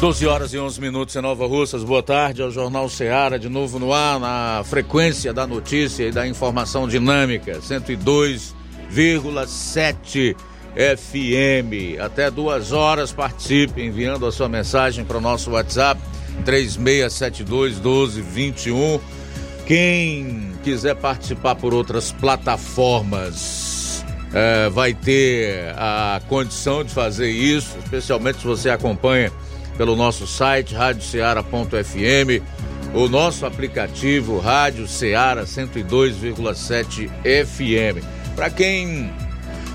12 horas e 11 minutos em Nova Russas. Boa tarde ao Jornal Ceará, de novo no ar, na frequência da notícia e da informação dinâmica, 102,7 FM. Até duas horas participe enviando a sua mensagem para o nosso WhatsApp 3672 1221. Quem quiser participar por outras plataformas é, vai ter a condição de fazer isso, especialmente se você acompanha pelo nosso site radioceara.fm, o nosso aplicativo Rádio Ceará 102,7 FM. Para quem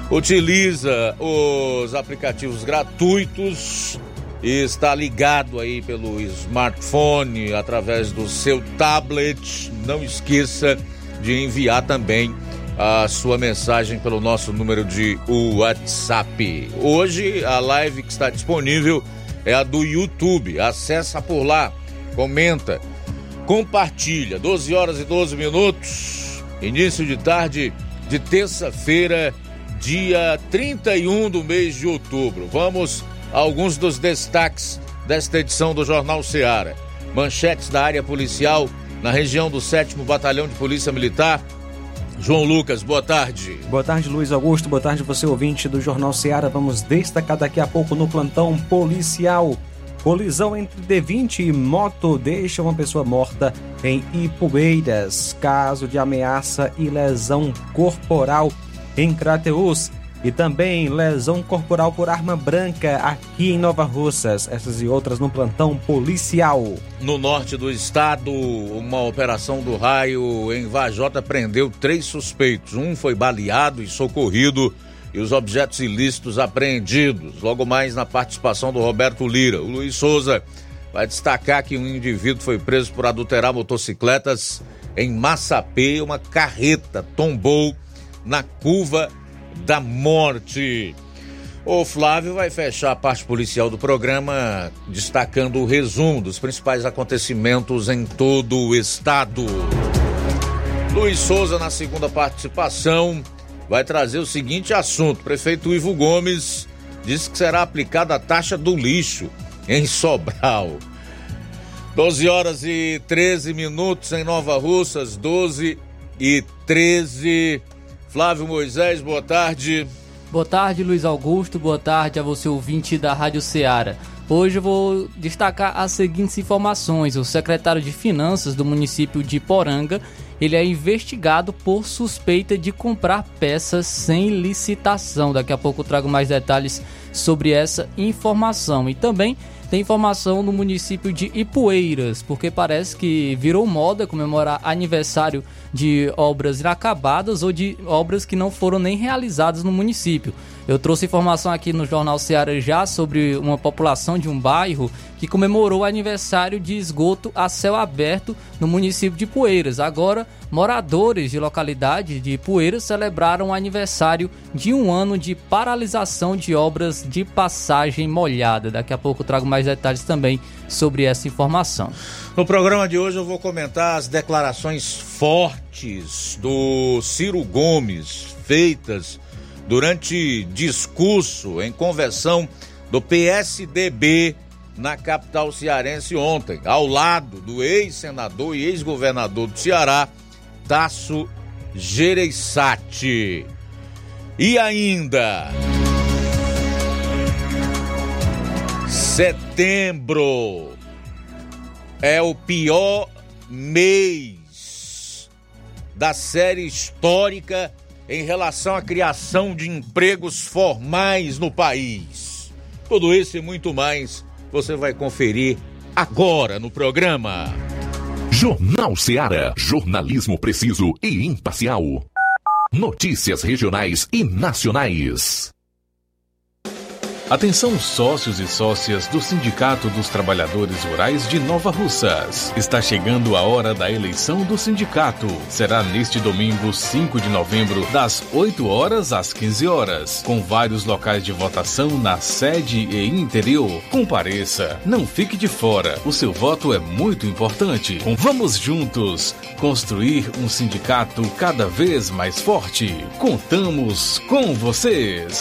utiliza os aplicativos gratuitos e está ligado aí pelo smartphone, através do seu tablet, não esqueça de enviar também a sua mensagem pelo nosso número de WhatsApp. Hoje a live que está disponível é a do YouTube. Acessa por lá, comenta, compartilha. 12 horas e 12 minutos, início de tarde de terça-feira, dia 31 do mês de outubro. Vamos a alguns dos destaques desta edição do Jornal Seara. Manchetes da área policial na região do 7 Batalhão de Polícia Militar João Lucas, boa tarde. Boa tarde, Luiz Augusto. Boa tarde, você ouvinte do Jornal Seara. Vamos destacar daqui a pouco no plantão policial. Colisão entre D20 e moto deixa uma pessoa morta em Ipueiras. Caso de ameaça e lesão corporal em Crateus e também lesão corporal por arma branca aqui em Nova Russas. Essas e outras no plantão policial. No norte do estado, uma operação do raio em Vajota prendeu três suspeitos. Um foi baleado e socorrido e os objetos ilícitos apreendidos. Logo mais na participação do Roberto Lira. O Luiz Souza vai destacar que um indivíduo foi preso por adulterar motocicletas em Massapê. Uma carreta tombou na curva da morte. O Flávio vai fechar a parte policial do programa, destacando o resumo dos principais acontecimentos em todo o estado. Luiz Souza, na segunda participação, vai trazer o seguinte assunto: prefeito Ivo Gomes disse que será aplicada a taxa do lixo em Sobral. 12 horas e 13 minutos em Nova Russas, 12 e 13 Flávio Moisés, boa tarde. Boa tarde, Luiz Augusto. Boa tarde a você, ouvinte da Rádio Ceará. Hoje eu vou destacar as seguintes informações. O secretário de Finanças do município de Poranga, ele é investigado por suspeita de comprar peças sem licitação. Daqui a pouco eu trago mais detalhes sobre essa informação. E também tem informação no município de Ipueiras, porque parece que virou moda comemorar aniversário de obras inacabadas ou de obras que não foram nem realizadas no município. Eu trouxe informação aqui no Jornal Ceará já sobre uma população de um bairro que comemorou o aniversário de esgoto a céu aberto no município de Poeiras. Agora, moradores de localidade de Poeiras celebraram o aniversário de um ano de paralisação de obras de passagem molhada. Daqui a pouco eu trago mais detalhes também sobre essa informação. No programa de hoje eu vou comentar as declarações fortes do Ciro Gomes feitas durante discurso em convenção do PSDB na capital cearense ontem, ao lado do ex-senador e ex-governador do Ceará, Tasso Gereissati. E ainda. Setembro é o pior mês da série histórica em relação à criação de empregos formais no país. Tudo isso e muito mais você vai conferir agora no programa. Jornal Ceará, jornalismo preciso e imparcial. Notícias regionais e nacionais. Atenção sócios e sócias do Sindicato dos Trabalhadores Rurais de Nova Russas. Está chegando a hora da eleição do sindicato. Será neste domingo, 5 de novembro, das 8 horas às 15 horas, com vários locais de votação na sede e interior. Compareça, não fique de fora. O seu voto é muito importante. Vamos juntos construir um sindicato cada vez mais forte. Contamos com vocês.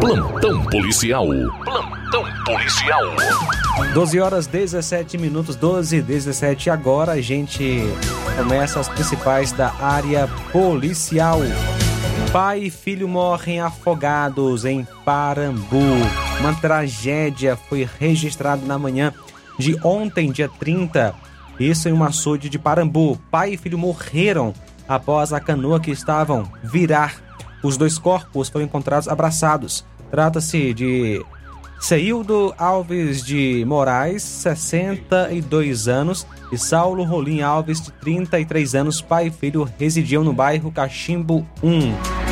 Plantão policial. Plantão policial. 12 horas 17 minutos, 12 e 17. Agora a gente começa as principais da área policial. Pai e filho morrem afogados em Parambu. Uma tragédia foi registrada na manhã de ontem, dia 30. Isso em um açude de Parambu. Pai e filho morreram após a canoa que estavam virar. Os dois corpos foram encontrados abraçados. Trata-se de Ceildo Alves de Moraes, 62 anos, e Saulo Rolim Alves, de 33 anos, pai e filho, residiam no bairro Cachimbo 1.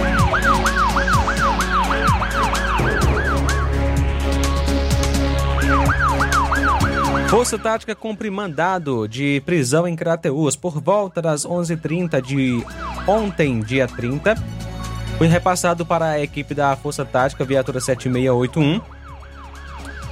Força Tática cumpre mandado de prisão em Crateús por volta das 11h30 de ontem, dia 30. Foi repassado para a equipe da Força Tática Viatura 7681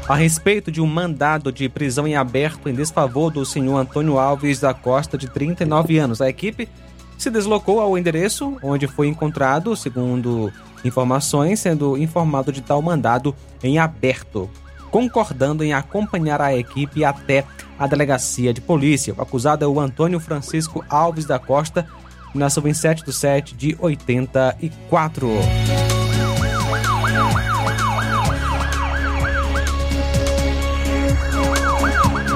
a respeito de um mandado de prisão em aberto em desfavor do senhor Antônio Alves da Costa, de 39 anos. A equipe se deslocou ao endereço onde foi encontrado, segundo informações, sendo informado de tal mandado em aberto, concordando em acompanhar a equipe até a delegacia de polícia. O acusado é o Antônio Francisco Alves da Costa, nasceu em 7 de 7 de 84.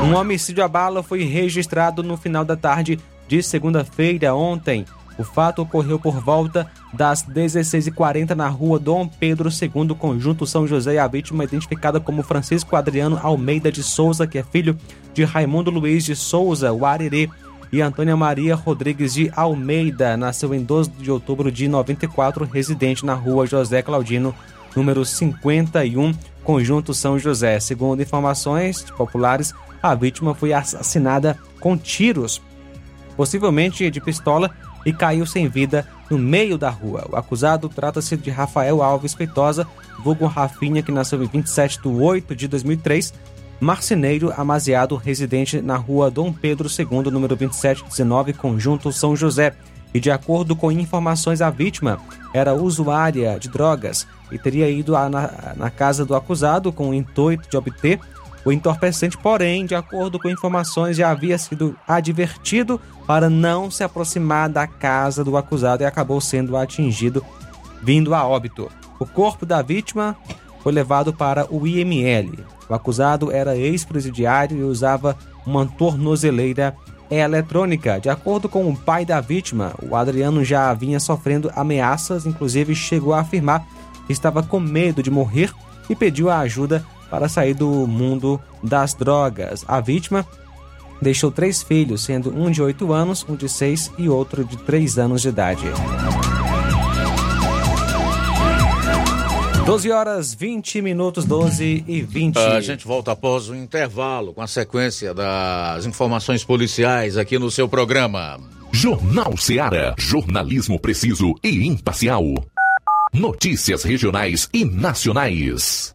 Um homicídio à bala foi registrado no final da tarde de segunda-feira ontem. O fato ocorreu por volta das 16h40 na rua Dom Pedro II, conjunto São José, e a vítima identificada como Francisco Adriano Almeida de Souza, que é filho de Raimundo Luiz de Souza, o Arerê, e Antônia Maria Rodrigues de Almeida, nasceu em 12 de outubro de 94, residente na rua José Claudino, número 51, conjunto São José. Segundo informações populares, a vítima foi assassinada com tiros, possivelmente de pistola, e caiu sem vida no meio da rua. O acusado trata-se de Rafael Alves Feitosa, vulgo Rafinha, que nasceu em 27 de 8 de 2003, marceneiro amaziado, residente na rua Dom Pedro II, número 2719, Conjunto São José. E de acordo com informações, a vítima era usuária de drogas e teria ido na, na casa do acusado com o intuito de obter o entorpecente, porém, de acordo com informações, já havia sido advertido para não se aproximar da casa do acusado e acabou sendo atingido, vindo a óbito. O corpo da vítima foi levado para o IML. O acusado era ex-presidiário e usava uma tornozeleira eletrônica. De acordo com o pai da vítima, o Adriano já vinha sofrendo ameaças, inclusive chegou a afirmar que estava com medo de morrer e pediu a ajuda para sair do mundo das drogas. A vítima Deixou três filhos, sendo um de 8 anos, um de 6 e outro de 3 anos de idade. 12 horas 20 minutos, 12 e 20. A gente volta após o intervalo com a sequência das informações policiais aqui no seu programa. Jornal Seara. Jornalismo preciso e imparcial. Notícias regionais e nacionais.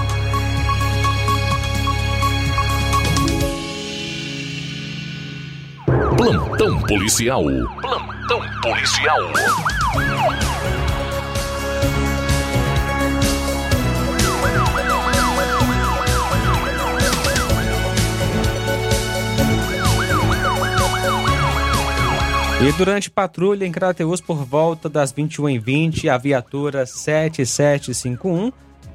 Plantão policial. Plantão policial. E durante patrulha em Crateus por volta das 21h20, a viatura 7751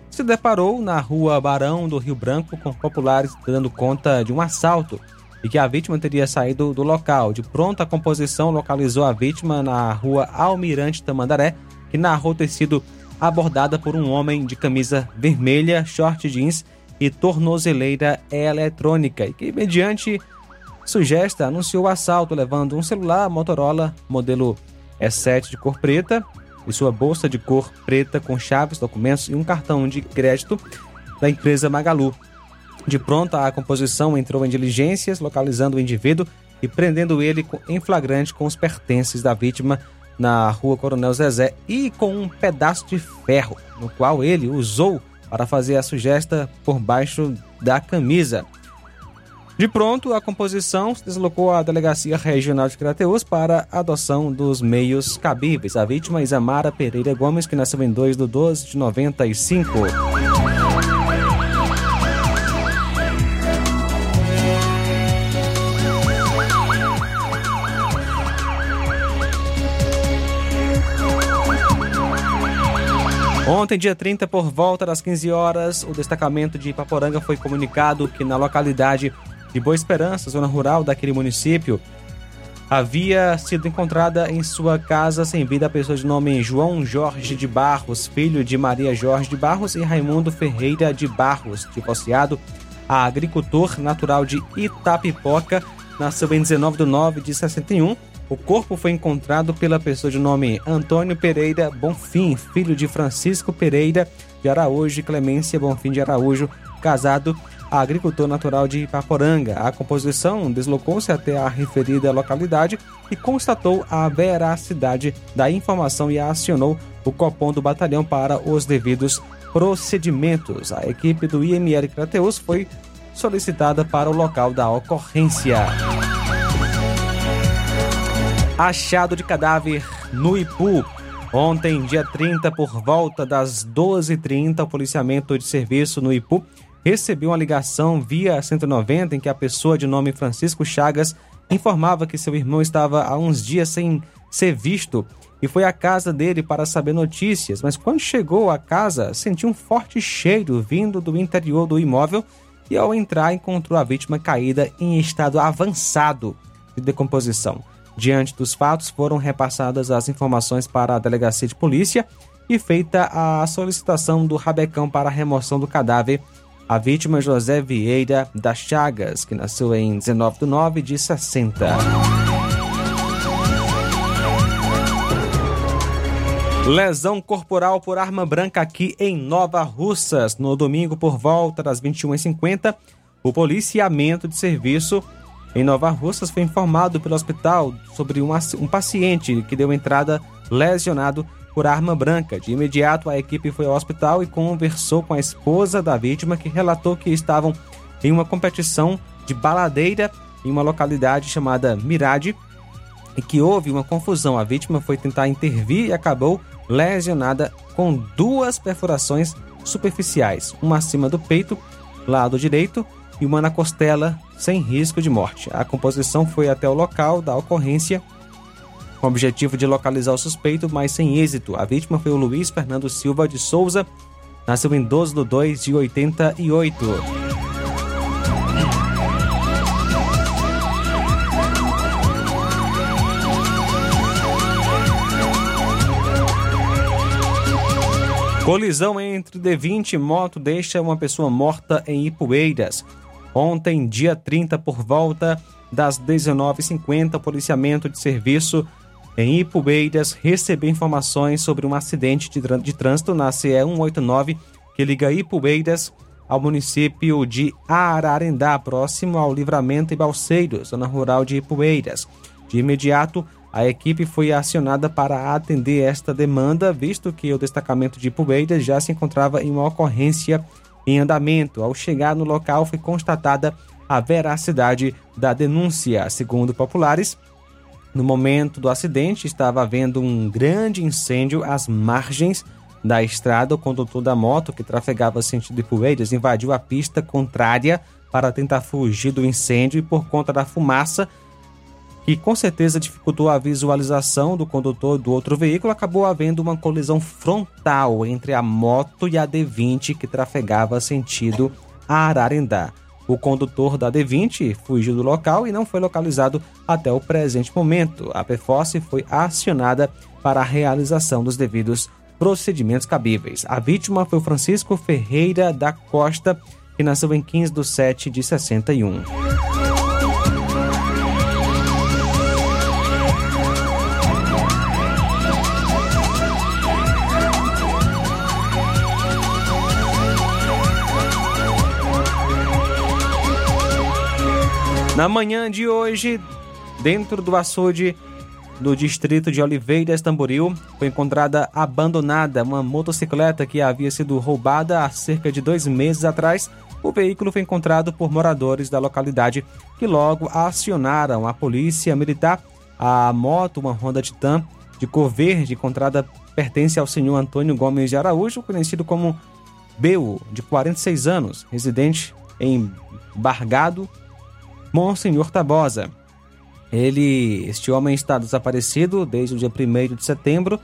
se deparou na rua Barão do Rio Branco com populares dando conta de um assalto e que a vítima teria saído do local. De pronta composição, localizou a vítima na rua Almirante Tamandaré, que narrou ter sido abordada por um homem de camisa vermelha, short jeans e tornozeleira eletrônica, e que, mediante sugesta, anunciou o assalto levando um celular Motorola modelo E7 de cor preta, e sua bolsa de cor preta com chaves, documentos e um cartão de crédito da empresa Magalu. De pronto, a composição entrou em diligências, localizando o indivíduo e prendendo ele em flagrante com os pertences da vítima na rua Coronel Zezé e com um pedaço de ferro, no qual ele usou para fazer a sugesta por baixo da camisa. De pronto, a composição se deslocou à Delegacia Regional de Crateus para a adoção dos meios cabíveis. A vítima Isamara Pereira Gomes, que nasceu em 2 de 12 de 95. Ontem, dia 30, por volta das 15 horas, o destacamento de Ipaporanga foi comunicado que na localidade de Boa Esperança, zona rural daquele município, havia sido encontrada em sua casa sem vida a pessoa de nome João Jorge de Barros, filho de Maria Jorge de Barros e Raimundo Ferreira de Barros, divorciado, a agricultor natural de Itapipoca, nasceu em 19 de 9 de 61 o corpo foi encontrado pela pessoa de nome Antônio Pereira Bonfim, filho de Francisco Pereira de Araújo e Clemência Bonfim de Araújo, casado a agricultor natural de Ipaporanga. A composição deslocou-se até a referida localidade e constatou a veracidade da informação e acionou o copom do batalhão para os devidos procedimentos. A equipe do IML Crateus foi solicitada para o local da ocorrência. Achado de cadáver no Ipu. Ontem, dia 30, por volta das 12h30, o policiamento de serviço no Ipu recebeu uma ligação via 190 em que a pessoa de nome Francisco Chagas informava que seu irmão estava há uns dias sem ser visto e foi à casa dele para saber notícias, mas quando chegou à casa sentiu um forte cheiro vindo do interior do imóvel e ao entrar encontrou a vítima caída em estado avançado de decomposição. Diante dos fatos, foram repassadas as informações para a delegacia de polícia e feita a solicitação do rabecão para a remoção do cadáver. A vítima José Vieira das Chagas, que nasceu em 19 de 9 de 60. Lesão corporal por arma branca aqui em Nova Russas. No domingo, por volta das 21h50, o policiamento de serviço em Nova Russas, foi informado pelo hospital sobre um, um paciente que deu entrada lesionado por arma branca. De imediato, a equipe foi ao hospital e conversou com a esposa da vítima, que relatou que estavam em uma competição de baladeira em uma localidade chamada Mirade e que houve uma confusão. A vítima foi tentar intervir e acabou lesionada com duas perfurações superficiais, uma acima do peito, lado direito, e uma na costela, sem risco de morte. A composição foi até o local da ocorrência com o objetivo de localizar o suspeito, mas sem êxito. A vítima foi o Luiz Fernando Silva de Souza, nasceu em 12 de 2 de 88. Colisão entre D20 e moto deixa uma pessoa morta em Ipueiras. Ontem, dia 30, por volta das 19h50, o policiamento de serviço em Ipueiras recebeu informações sobre um acidente de, de trânsito na CE 189 que liga Ipueiras ao município de Ararendá, próximo ao Livramento e Balseiros, zona rural de Ipueiras. De imediato, a equipe foi acionada para atender esta demanda, visto que o destacamento de Ipueiras já se encontrava em uma ocorrência em andamento. Ao chegar no local, foi constatada a veracidade da denúncia. Segundo populares, no momento do acidente estava havendo um grande incêndio às margens da estrada. O condutor da moto, que trafegava sentido de Poeiras, invadiu a pista contrária para tentar fugir do incêndio e, por conta da fumaça, que com certeza dificultou a visualização do condutor do outro veículo, acabou havendo uma colisão frontal entre a moto e a D20 que trafegava sentido Ararendá. O condutor da D20 fugiu do local e não foi localizado até o presente momento. A PFOS foi acionada para a realização dos devidos procedimentos cabíveis. A vítima foi o Francisco Ferreira da Costa, que nasceu em 15 de 7 de 61. Na manhã de hoje, dentro do açude do distrito de Oliveiras, Tamboril, foi encontrada abandonada uma motocicleta que havia sido roubada há cerca de dois meses atrás. O veículo foi encontrado por moradores da localidade que logo acionaram a polícia militar. A moto, uma Honda Titan de cor verde, encontrada pertence ao senhor Antônio Gomes de Araújo, conhecido como Beu, de 46 anos, residente em Bargado, Monsenhor Tabosa. Ele, este homem está desaparecido desde o dia 1 de setembro,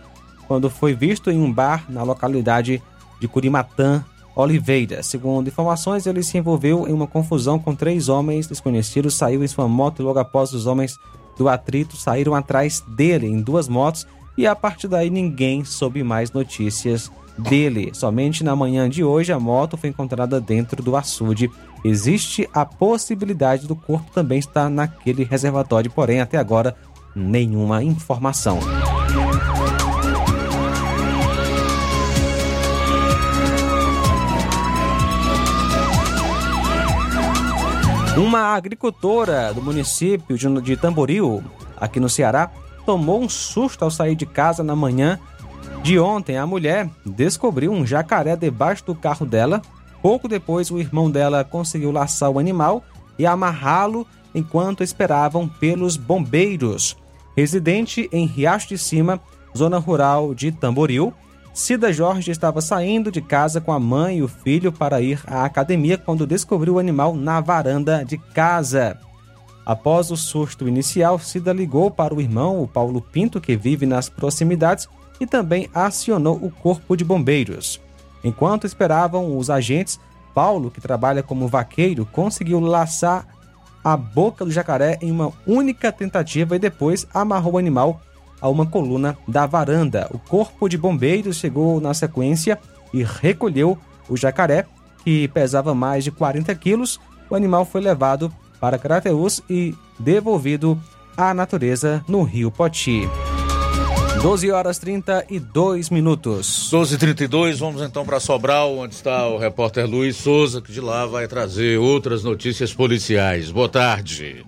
quando foi visto em um bar na localidade de Curimatã, Oliveira. Segundo informações, ele se envolveu em uma confusão com três homens desconhecidos, saiu em sua moto e logo após os homens do atrito saíram atrás dele em duas motos e a partir daí ninguém soube mais notícias dele. Somente na manhã de hoje a moto foi encontrada dentro do açude Existe a possibilidade do corpo também estar naquele reservatório, porém até agora nenhuma informação. Uma agricultora do município de Tamboril, aqui no Ceará, tomou um susto ao sair de casa na manhã de ontem. A mulher descobriu um jacaré debaixo do carro dela Pouco depois, o irmão dela conseguiu laçar o animal e amarrá-lo enquanto esperavam pelos bombeiros. Residente em Riacho de Cima, zona rural de Tamboril, Cida Jorge estava saindo de casa com a mãe e o filho para ir à academia quando descobriu o animal na varanda de casa. Após o susto inicial, Cida ligou para o irmão, o Paulo Pinto, que vive nas proximidades, e também acionou o corpo de bombeiros. Enquanto esperavam os agentes, Paulo, que trabalha como vaqueiro, conseguiu laçar a boca do jacaré em uma única tentativa e depois amarrou o animal a uma coluna da varanda. O corpo de bombeiros chegou na sequência e recolheu o jacaré, que pesava mais de 40 quilos. O animal foi levado para Crateus e devolvido à natureza no rio Poti. 12 horas 32 minutos. 12 32 vamos então para Sobral, onde está o repórter Luiz Souza, que de lá vai trazer outras notícias policiais. Boa tarde.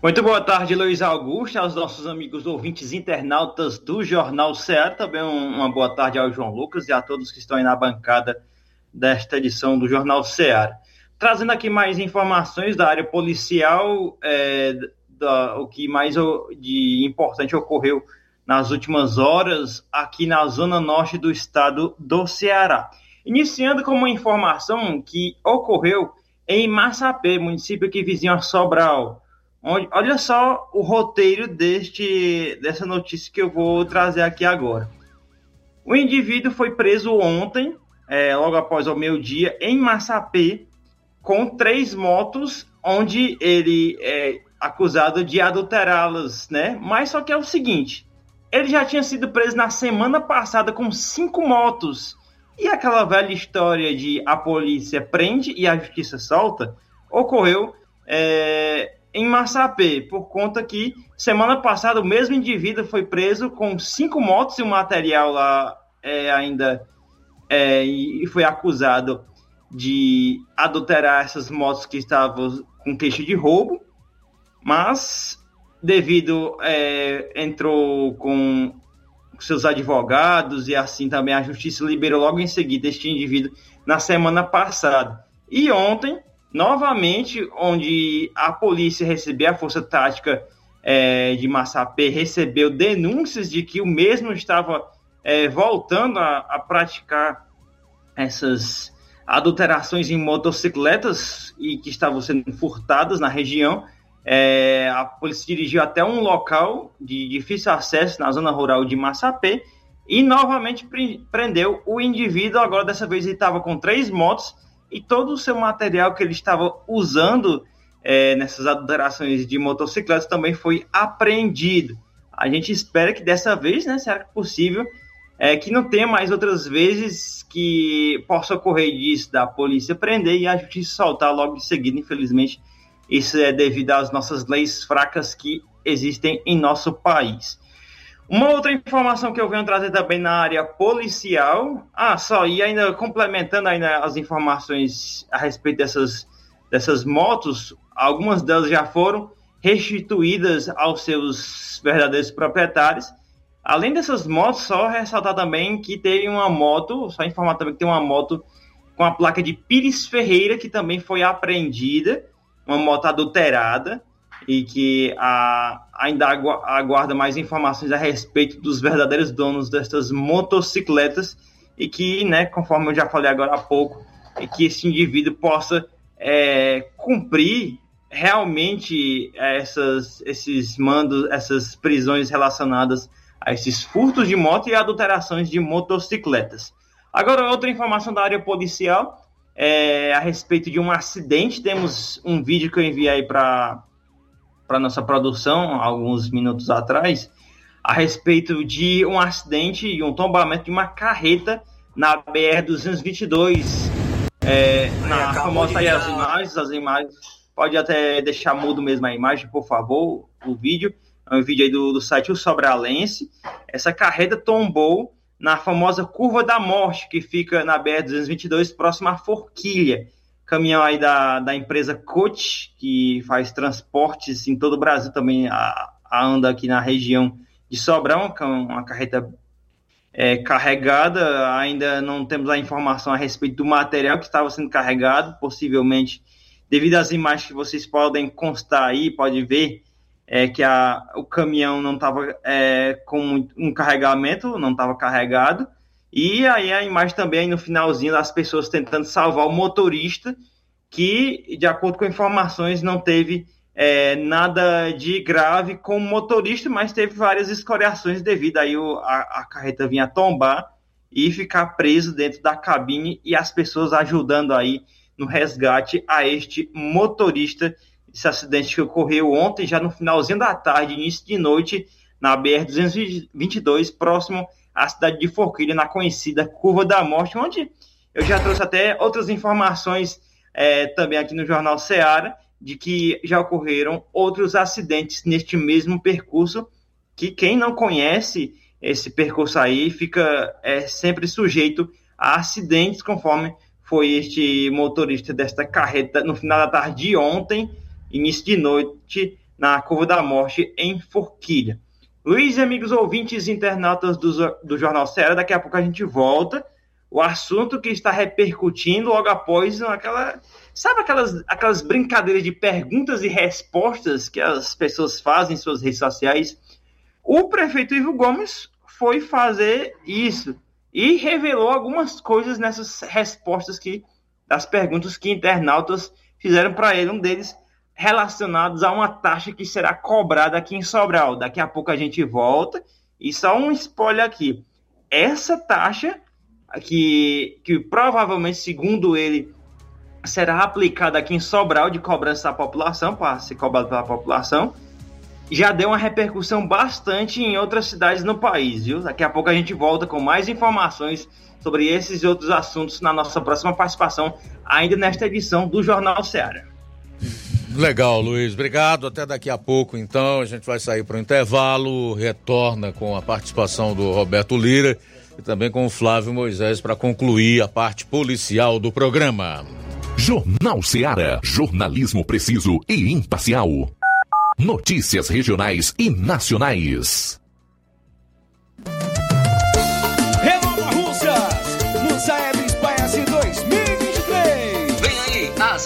Muito boa tarde, Luiz Augusto, aos nossos amigos ouvintes internautas do Jornal Ceará. Também uma boa tarde ao João Lucas e a todos que estão aí na bancada desta edição do Jornal Ceará. Trazendo aqui mais informações da área policial, é, da, o que mais de importante ocorreu nas últimas horas aqui na zona norte do estado do Ceará. Iniciando com uma informação que ocorreu em Massapê, município que vizinho a Sobral. Onde, olha só o roteiro deste, dessa notícia que eu vou trazer aqui agora. O indivíduo foi preso ontem, é, logo após o meio-dia, em Massapê, com três motos, onde ele é acusado de adulterá-las, né? Mas só que é o seguinte: ele já tinha sido preso na semana passada com cinco motos. E aquela velha história de a polícia prende e a justiça solta ocorreu é, em Massapê, por conta que semana passada o mesmo indivíduo foi preso com cinco motos e um material lá é, ainda é, e foi acusado de adulterar essas motos que estavam com queixa de roubo, mas devido é, entrou com seus advogados e assim também a justiça liberou logo em seguida este indivíduo na semana passada. E ontem, novamente, onde a polícia recebeu a força tática é, de Massapê, recebeu denúncias de que o mesmo estava é, voltando a, a praticar essas adulterações em motocicletas e que estavam sendo furtadas na região. É, a polícia dirigiu até um local de difícil acesso na zona rural de Massapê e novamente prendeu o indivíduo. Agora, dessa vez, ele estava com três motos e todo o seu material que ele estava usando é, nessas adulterações de motocicletas também foi apreendido. A gente espera que dessa vez, né, será possível, é, que não tenha mais outras vezes que possa ocorrer disso da polícia prender e a justiça soltar logo em seguida, infelizmente isso é devido às nossas leis fracas que existem em nosso país. Uma outra informação que eu venho trazer também na área policial. Ah, só, e ainda complementando ainda as informações a respeito dessas, dessas motos, algumas delas já foram restituídas aos seus verdadeiros proprietários. Além dessas motos, só ressaltar também que teve uma moto, só informar também que tem uma moto com a placa de Pires Ferreira, que também foi apreendida, uma moto adulterada, e que a, ainda aguarda mais informações a respeito dos verdadeiros donos destas motocicletas, e que, né, conforme eu já falei agora há pouco, que esse indivíduo possa é, cumprir realmente essas, esses mandos, essas prisões relacionadas a esses furtos de moto e adulterações de motocicletas. Agora, outra informação da área policial é a respeito de um acidente. Temos um vídeo que eu enviei para a nossa produção alguns minutos atrás, a respeito de um acidente e um tombamento de uma carreta na BR-222. É, na famosa aí as imagens, as imagens. Pode até deixar mudo mesmo a imagem, por favor, o vídeo. É um vídeo aí do, do site O Sobralense. Essa carreta tombou na famosa Curva da Morte, que fica na BR-222, próximo à Forquilha. Caminhão aí da, da empresa Coach, que faz transportes em todo o Brasil também, a, a anda aqui na região de Sobrão, com uma carreta é, carregada. Ainda não temos a informação a respeito do material que estava sendo carregado, possivelmente devido às imagens que vocês podem constar aí, pode ver, é, que a, o caminhão não estava é, com um carregamento, não estava carregado. E aí a imagem também no finalzinho das pessoas tentando salvar o motorista, que, de acordo com informações, não teve é, nada de grave com o motorista, mas teve várias escoriações devido aí o, a, a carreta vinha tombar e ficar preso dentro da cabine e as pessoas ajudando aí no resgate a este motorista esse acidente que ocorreu ontem, já no finalzinho da tarde, início de noite, na BR-222, próximo à cidade de Forquilha, na conhecida Curva da Morte, onde eu já trouxe até outras informações é, também aqui no Jornal Seara, de que já ocorreram outros acidentes neste mesmo percurso, que quem não conhece esse percurso aí fica é, sempre sujeito a acidentes, conforme foi este motorista desta carreta no final da tarde de ontem, início de noite, na Curva da Morte, em Forquilha. Luiz e amigos ouvintes internautas do, do Jornal Ceará, daqui a pouco a gente volta. O assunto que está repercutindo logo após aquela. Sabe aquelas, aquelas brincadeiras de perguntas e respostas que as pessoas fazem em suas redes sociais? O prefeito Ivo Gomes foi fazer isso e revelou algumas coisas nessas respostas que das perguntas que internautas fizeram para ele. Um deles relacionados a uma taxa que será cobrada aqui em Sobral. Daqui a pouco a gente volta. E só um spoiler aqui. Essa taxa, que, que provavelmente, segundo ele, será aplicada aqui em Sobral de cobrança à população, para ser cobrada pela população, já deu uma repercussão bastante em outras cidades no país, viu? Daqui a pouco a gente volta com mais informações sobre esses e outros assuntos na nossa próxima participação, ainda nesta edição do Jornal Ceará. Legal, Luiz. Obrigado. Até daqui a pouco, então. A gente vai sair para o intervalo. Retorna com a participação do Roberto Lira e também com o Flávio Moisés para concluir a parte policial do programa. Jornal Seara. Jornalismo preciso e imparcial. Notícias regionais e nacionais.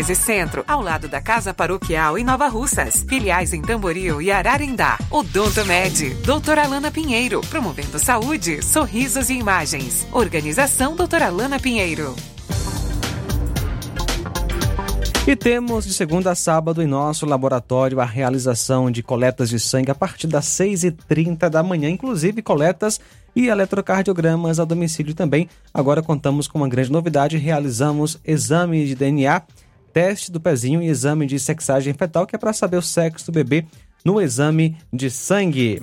1213 Centro, ao lado da Casa Paroquial em Nova Russas. Filiais em Tamboril e Ararendá. Odonto Med, doutora Alana Pinheiro, promovendo saúde, sorrisos e imagens. Organização doutora Alana Pinheiro. E temos de segunda a sábado em nosso laboratório a realização de coletas de sangue a partir das 6h30 da manhã, inclusive coletas e eletrocardiogramas a domicílio também. Agora contamos com uma grande novidade: realizamos exame de DNA, teste do pezinho e exame de sexagem fetal, que é para saber o sexo do bebê no exame de sangue.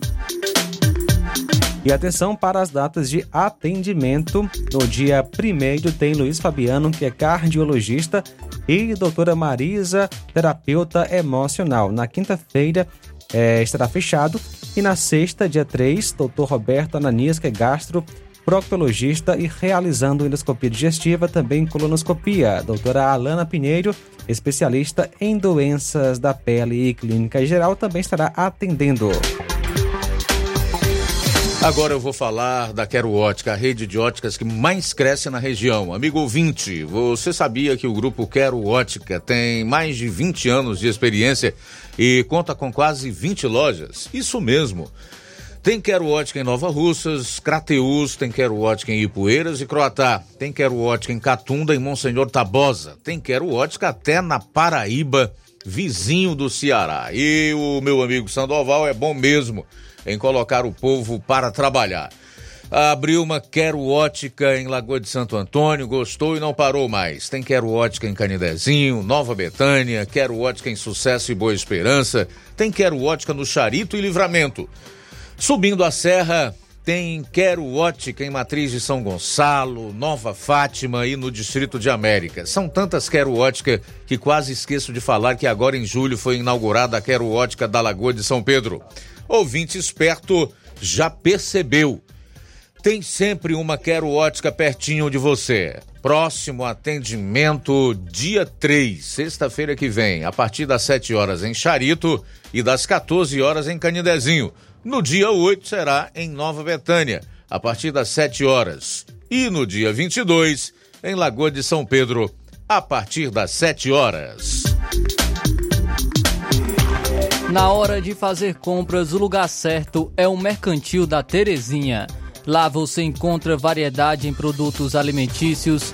E atenção para as datas de atendimento. No dia 1 tem Luiz Fabiano, que é cardiologista, e doutora Marisa, terapeuta emocional. Na quinta-feira é, estará fechado. E na sexta, dia 3, doutor Roberto Ananias, que é gastro, proctologista e realizando endoscopia digestiva, também colonoscopia. Doutora Alana Pinheiro, especialista em doenças da pele e clínica geral, também estará atendendo. Agora eu vou falar da Quero Ótica, a rede de óticas que mais cresce na região. Amigo ouvinte, você sabia que o grupo Quero Ótica tem mais de 20 anos de experiência e conta com quase 20 lojas? Isso mesmo. Tem Quero Ótica em Nova Russas, Crateus, tem Quero Ótica em Ipueiras e Croatá. Tem Quero Ótica em Catunda e Monsenhor Tabosa. Tem Quero Ótica até na Paraíba, vizinho do Ceará. E o meu amigo Sandoval é bom mesmo em colocar o povo para trabalhar. Abriu uma Quero Ótica em Lagoa de Santo Antônio, gostou e não parou mais. Tem Quero Ótica em Canidezinho, Nova Betânia, Quero Ótica em Sucesso e Boa Esperança, tem Quero Ótica no Charito e Livramento. Subindo a serra, tem Quero Ótica em Matriz de São Gonçalo, Nova Fátima e no Distrito de América. São tantas Quero Ótica que quase esqueço de falar que agora em julho foi inaugurada a Quero Ótica da Lagoa de São Pedro. Ouvinte esperto já percebeu. Tem sempre uma Quero Ótica pertinho de você. Próximo atendimento, dia 3, sexta-feira que vem, a partir das 7 horas em Charito e das 14 horas em Canidezinho. No dia 8 será em Nova Betânia, a partir das 7 horas. E no dia 22, em Lagoa de São Pedro, a partir das 7 horas. Na hora de fazer compras, o lugar certo é o Mercantil da Terezinha. Lá você encontra variedade em produtos alimentícios,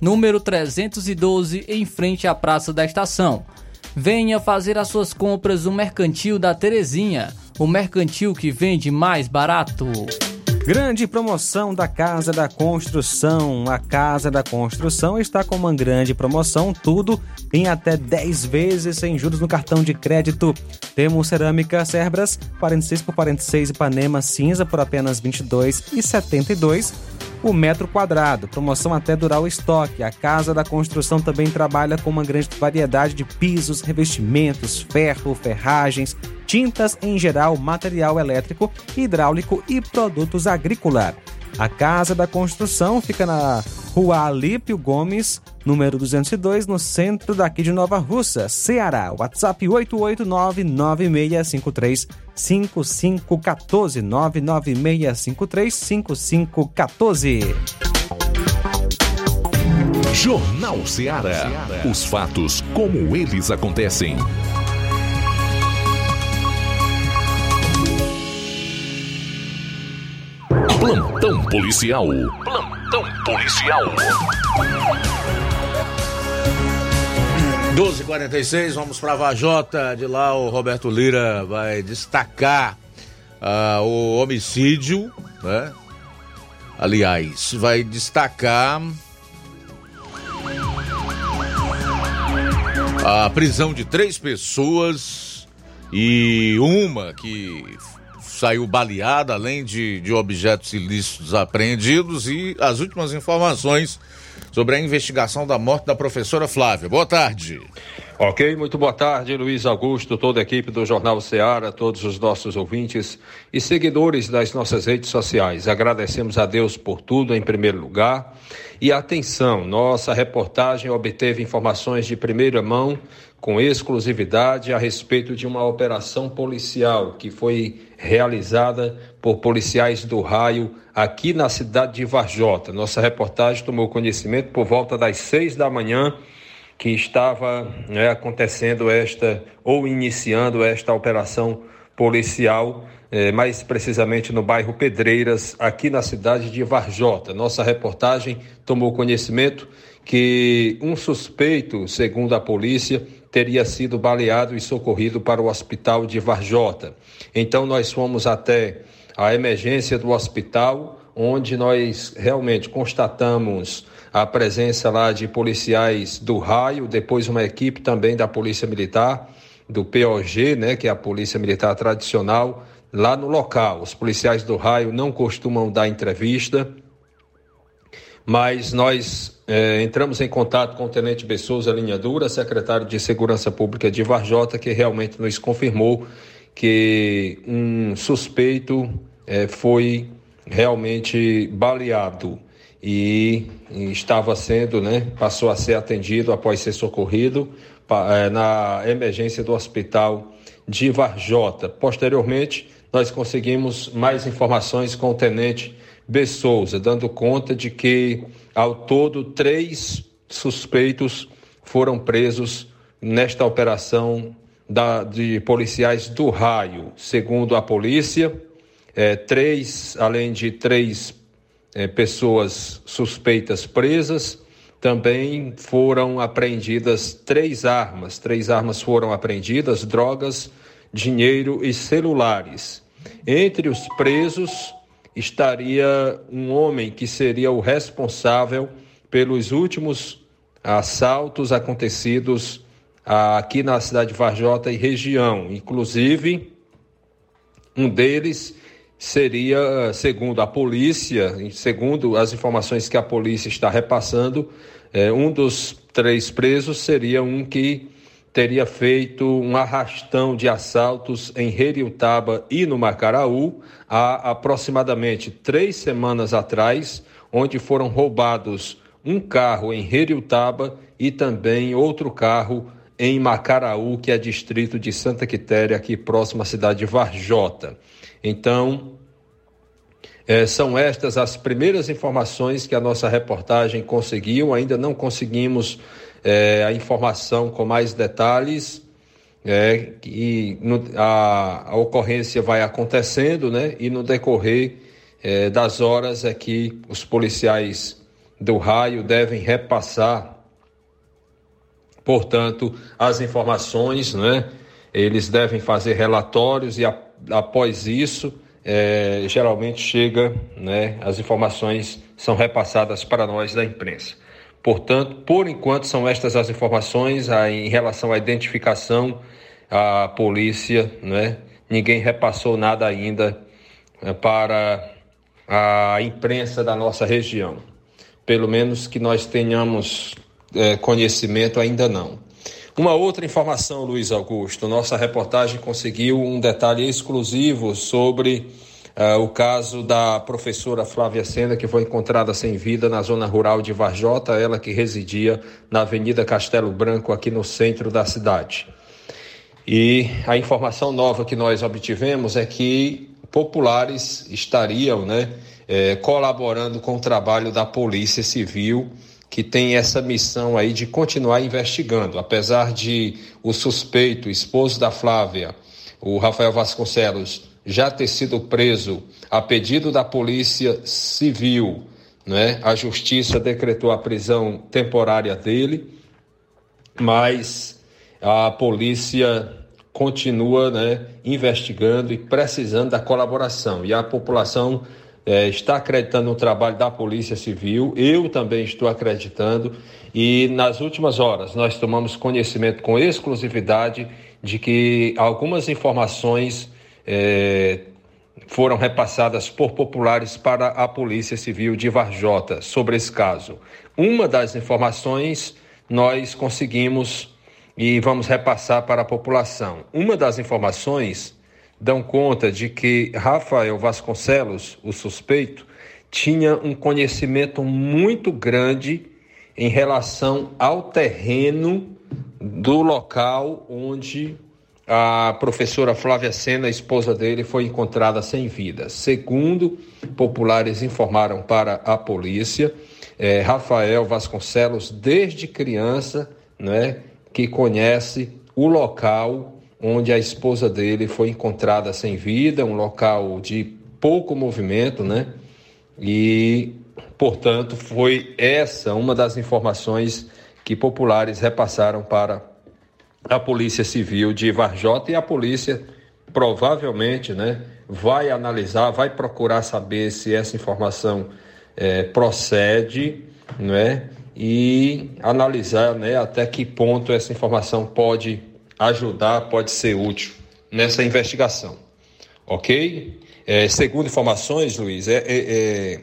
número 312, em frente à Praça da Estação. Venha fazer as suas compras no Mercantil da Terezinha, o mercantil que vende mais barato. Grande promoção da Casa da Construção. A Casa da Construção está com uma grande promoção, tudo em até 10 vezes sem juros no cartão de crédito. Temos cerâmica Cerbras 46 por 46 Ipanema cinza por apenas R$ 22,72 o metro quadrado. Promoção até durar o estoque. A Casa da Construção também trabalha com uma grande variedade de pisos, revestimentos, ferro, ferragens, tintas em geral, material elétrico, hidráulico e produtos agrícola. A Casa da Construção fica na Rua Alípio Gomes, número 202, no centro daqui de Nova Russa, Ceará. WhatsApp 889-9653-5514. 99653-5514. Jornal Ceará. Os fatos como eles acontecem. Plantão policial. Plantão policial. 12h46, vamos para Vajota. De lá o Roberto Lira vai destacar uh, o homicídio, né? Aliás, vai destacar a prisão de três pessoas e uma que saiu baleada, além de, de objetos ilícitos apreendidos e as últimas informações sobre a investigação da morte da professora Flávia. Boa tarde. Ok, muito boa tarde, Luiz Augusto, toda a equipe do Jornal Ceará, todos os nossos ouvintes e seguidores das nossas redes sociais. Agradecemos a Deus por tudo, em primeiro lugar. E atenção, nossa reportagem obteve informações de primeira mão com exclusividade a respeito de uma operação policial que foi realizada por policiais do raio aqui na cidade de Varjota. Nossa reportagem tomou conhecimento por volta das seis da manhã que estava né, acontecendo esta ou iniciando esta operação policial, eh, mais precisamente no bairro Pedreiras, aqui na cidade de Varjota. Nossa reportagem tomou conhecimento que um suspeito, segundo a polícia, teria sido baleado e socorrido para o hospital de Varjota. Então nós fomos até a emergência do hospital, onde nós realmente constatamos a presença lá de policiais do raio, depois uma equipe também da Polícia Militar, do POG, né, que é a Polícia Militar tradicional, lá no local. Os policiais do raio não costumam dar entrevista, mas nós é, entramos em contato com o Tenente Bessouza Linha Dura, secretário de Segurança Pública de Varjota, que realmente nos confirmou que um suspeito é, foi realmente baleado e, estava sendo, né, passou a ser atendido após ser socorrido é, na emergência do hospital de Varjota. Posteriormente, nós conseguimos mais informações com o Tenente Bessouza, dando conta de que ao todo, três suspeitos foram presos nesta operação da, de policiais do raio. Segundo a polícia, é, três, além de três é, pessoas suspeitas presas, também foram apreendidas três armas. Três armas foram apreendidas: drogas, dinheiro e celulares. Entre os presos estaria um homem que seria o responsável pelos últimos assaltos acontecidos aqui na cidade de Varjota e região. Inclusive, um deles seria, segundo a polícia, segundo as informações que a polícia está repassando, é, um dos três presos seria um que teria feito um arrastão de assaltos em Heriutaba e no Macaraú há aproximadamente três semanas atrás, onde foram roubados um carro em Heriutaba e também outro carro em Macaraú, que é distrito de Santa Quitéria, aqui próximo à cidade de Varjota. Então, é, são estas as primeiras informações que a nossa reportagem conseguiu. Ainda não conseguimos é, a informação com mais detalhes. É, e no, a, a, ocorrência vai acontecendo, né? E no decorrer é, das horas é que os policiais do raio devem repassar, portanto, as informações, né? Eles devem fazer relatórios e a, após isso, é, geralmente chega, né? As informações são repassadas para nós da imprensa. Portanto, por enquanto, são estas as informações em relação à identificação. A polícia, né? ninguém repassou nada ainda eh, para a imprensa da nossa região. Pelo menos que nós tenhamos é, conhecimento, ainda não. Uma outra informação, Luiz Augusto: nossa reportagem conseguiu um detalhe exclusivo sobre Uh, o caso da professora Flávia Sena, que foi encontrada sem vida na zona rural de Varjota, ela que residia na Avenida Castelo Branco, aqui no centro da cidade. E a informação nova que nós obtivemos é que populares estariam né, eh, colaborando com o trabalho da Polícia Civil, que tem essa missão aí de continuar investigando. Apesar de o suspeito, esposo da Flávia, o Rafael Vasconcelos, já ter sido preso a pedido da Polícia Civil, né? A Justiça decretou a prisão temporária dele. mas a polícia continua né, investigando e precisando da colaboração. E a população é, está acreditando no trabalho da Polícia Civil, eu também estou acreditando, e nas últimas horas nós tomamos conhecimento com exclusividade de que algumas informações é, foram repassadas por populares para a Polícia Civil de Varjota sobre esse caso. Uma das informações nós conseguimos e vamos repassar para a população. Uma das informações dão conta de que Rafael Vasconcelos, o suspeito, tinha um conhecimento muito grande em relação ao terreno do local onde a professora Flávia Sena, esposa dele, foi encontrada sem vida. Segundo populares informaram para a polícia, é, Rafael Vasconcelos, desde criança, né, que conhece o local onde a esposa dele foi encontrada sem vida, um local de pouco movimento, né? E, portanto, foi essa uma das informações que populares repassaram para a Polícia Civil de Varjota e a polícia provavelmente, né, vai analisar, vai procurar saber se essa informação é, procede, não é? E analisar, né, até que ponto essa informação pode ajudar, pode ser útil nessa investigação. Ok? É, segundo informações, Luiz, é, é, é,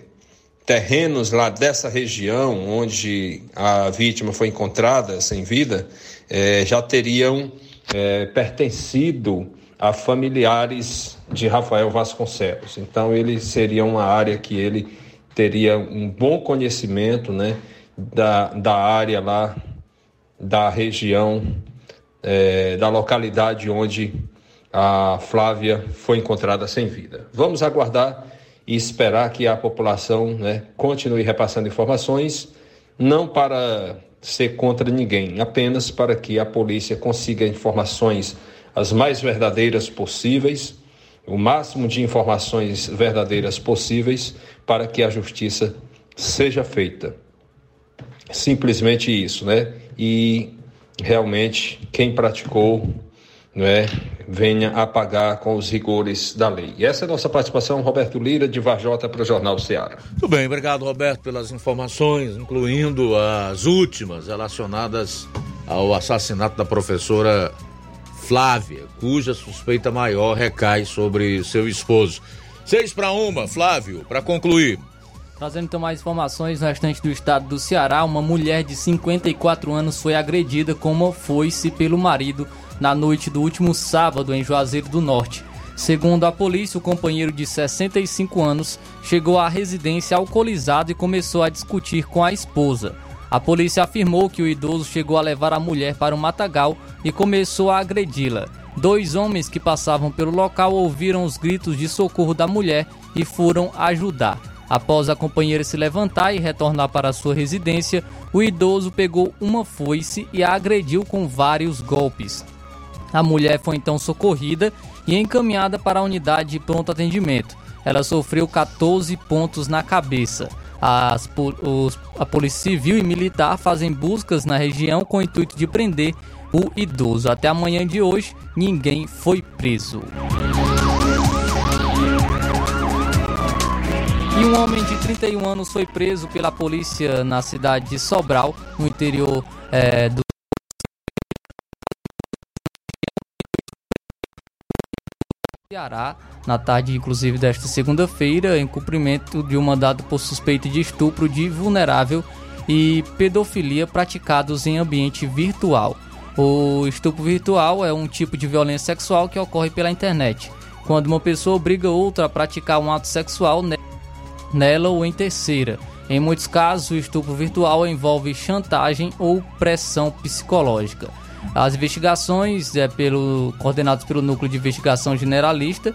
terrenos lá dessa região onde a vítima foi encontrada sem vida é, já teriam é, pertencido a familiares de Rafael Vasconcelos. Então, ele seria uma área que ele teria um bom conhecimento né, da, da área lá, da região é, da localidade onde a Flávia foi encontrada sem vida. Vamos aguardar e esperar que a população né, continue repassando informações, não para ser contra ninguém, apenas para que a polícia consiga informações as mais verdadeiras possíveis, o máximo de informações verdadeiras possíveis, para que a justiça seja feita. Simplesmente isso, né? E realmente quem praticou não é, venha a pagar com os rigores da lei. E essa é a nossa participação, Roberto Lira, de Varjota, para o Jornal Ceará. Muito bem, obrigado, Roberto, pelas informações, incluindo as últimas relacionadas ao assassinato da professora Flávia, cuja suspeita maior recai sobre seu esposo. Seis para uma, Flávio, para concluir. Trazendo então mais informações no restante do estado do Ceará, uma mulher de 54 anos foi agredida com uma foice pelo marido na noite do último sábado em Juazeiro do Norte. Segundo a polícia, o companheiro de 65 anos chegou à residência alcoolizado e começou a discutir com a esposa. A polícia afirmou que o idoso chegou a levar a mulher para um matagal e começou a agredi-la. Dois homens que passavam pelo local ouviram os gritos de socorro da mulher e foram ajudar. Após a companheira se levantar e retornar para sua residência, o idoso pegou uma foice e a agrediu com vários golpes. A mulher foi então socorrida e encaminhada para a unidade de pronto atendimento. Ela sofreu 14 pontos na cabeça. As, os, a Polícia Civil e Militar fazem buscas na região com o intuito de prender o idoso. Até amanhã de hoje, ninguém foi preso. E um homem de 31 anos foi preso pela polícia na cidade de Sobral, no interior é, do Ceará, na tarde inclusive desta segunda-feira, em cumprimento de um mandado por suspeita de estupro de vulnerável e pedofilia praticados em ambiente virtual. O estupro virtual é um tipo de violência sexual que ocorre pela internet, quando uma pessoa obriga outra a praticar um ato sexual nela ou em terceira. Em muitos casos, o estupro virtual envolve chantagem ou pressão psicológica. As investigações, é, pelo, coordenadas pelo Núcleo de Investigação Generalista,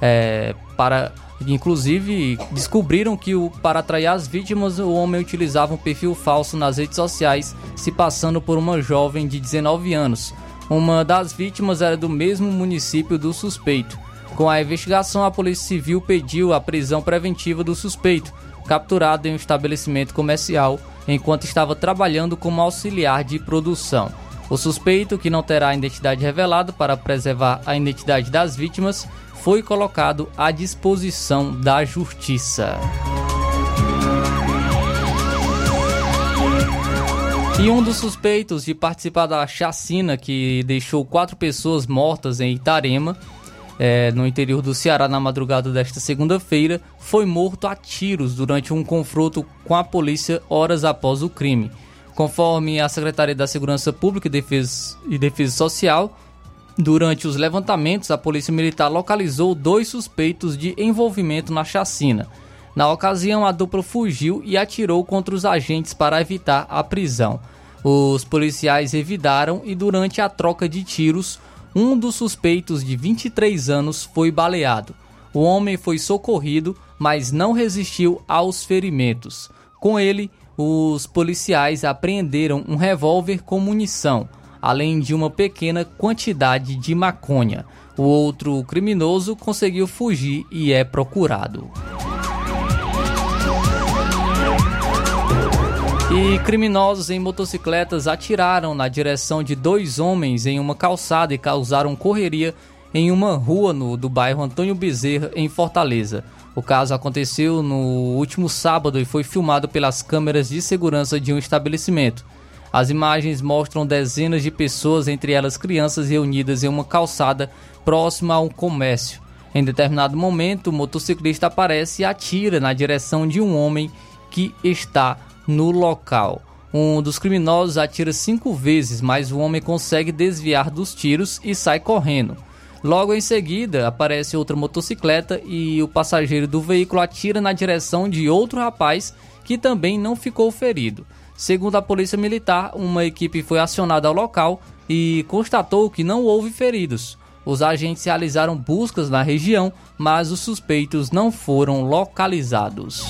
é, para, inclusive descobriram que o, para atrair as vítimas, o homem utilizava um perfil falso nas redes sociais, se passando por uma jovem de 19 anos. Uma das vítimas era do mesmo município do suspeito. Com a investigação, a Polícia Civil pediu a prisão preventiva do suspeito, capturado em um estabelecimento comercial enquanto estava trabalhando como auxiliar de produção. O suspeito, que não terá a identidade revelada para preservar a identidade das vítimas, foi colocado à disposição da Justiça. E um dos suspeitos de participar da chacina que deixou quatro pessoas mortas em Itarema, é, no interior do Ceará, na madrugada desta segunda-feira, foi morto a tiros durante um confronto com a polícia horas após o crime. Conforme a Secretaria da Segurança Pública e Defesa, e Defesa Social, durante os levantamentos, a Polícia Militar localizou dois suspeitos de envolvimento na chacina. Na ocasião, a dupla fugiu e atirou contra os agentes para evitar a prisão. Os policiais evitaram e, durante a troca de tiros, um dos suspeitos de 23 anos foi baleado. O homem foi socorrido, mas não resistiu aos ferimentos. Com ele, os policiais apreenderam um revólver com munição, além de uma pequena quantidade de maconha. O outro criminoso conseguiu fugir e é procurado. E criminosos em motocicletas atiraram na direção de dois homens em uma calçada e causaram correria em uma rua no, do bairro Antônio Bezerra, em Fortaleza. O caso aconteceu no último sábado e foi filmado pelas câmeras de segurança de um estabelecimento. As imagens mostram dezenas de pessoas, entre elas crianças, reunidas em uma calçada próxima a um comércio. Em determinado momento, o motociclista aparece e atira na direção de um homem que está no local. Um dos criminosos atira cinco vezes, mas o homem consegue desviar dos tiros e sai correndo. Logo em seguida, aparece outra motocicleta e o passageiro do veículo atira na direção de outro rapaz que também não ficou ferido. Segundo a Polícia Militar, uma equipe foi acionada ao local e constatou que não houve feridos. Os agentes realizaram buscas na região, mas os suspeitos não foram localizados.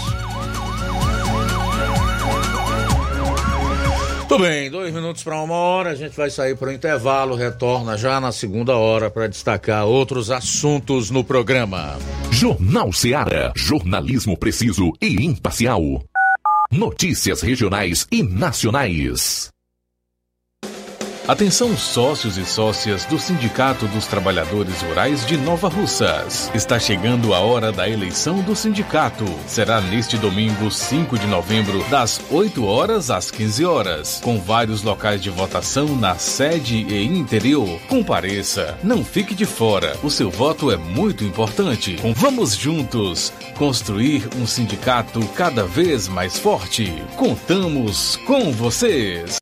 Tudo bem, dois minutos para uma hora, a gente vai sair para o intervalo, retorna já na segunda hora para destacar outros assuntos no programa. Jornal Seara, jornalismo preciso e imparcial. Notícias regionais e nacionais. Atenção sócios e sócias do Sindicato dos Trabalhadores Rurais de Nova Russas. Está chegando a hora da eleição do sindicato. Será neste domingo, 5 de novembro, das 8 horas às 15 horas, com vários locais de votação na sede e interior. Compareça, não fique de fora. O seu voto é muito importante. Vamos juntos construir um sindicato cada vez mais forte. Contamos com vocês.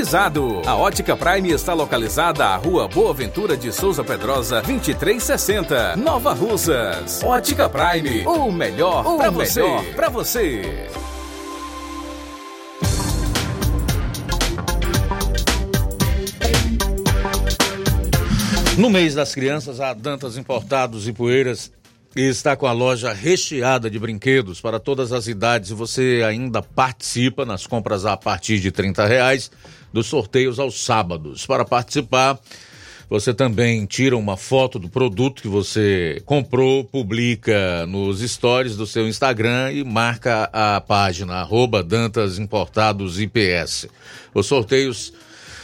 climatizado. A Ótica Prime está localizada à Rua Boa Ventura de Souza Pedrosa, 2360, Nova Russas. Ótica Prime, o melhor para você. Pra você. No mês das crianças, a Dantas Importados e Poeiras está com a loja recheada de brinquedos para todas as idades e você ainda participa nas compras a partir de 30 reais dos sorteios aos sábados. Para participar, você também tira uma foto do produto que você comprou, publica nos stories do seu Instagram e marca a página arroba Dantas Importados IPS. Os sorteios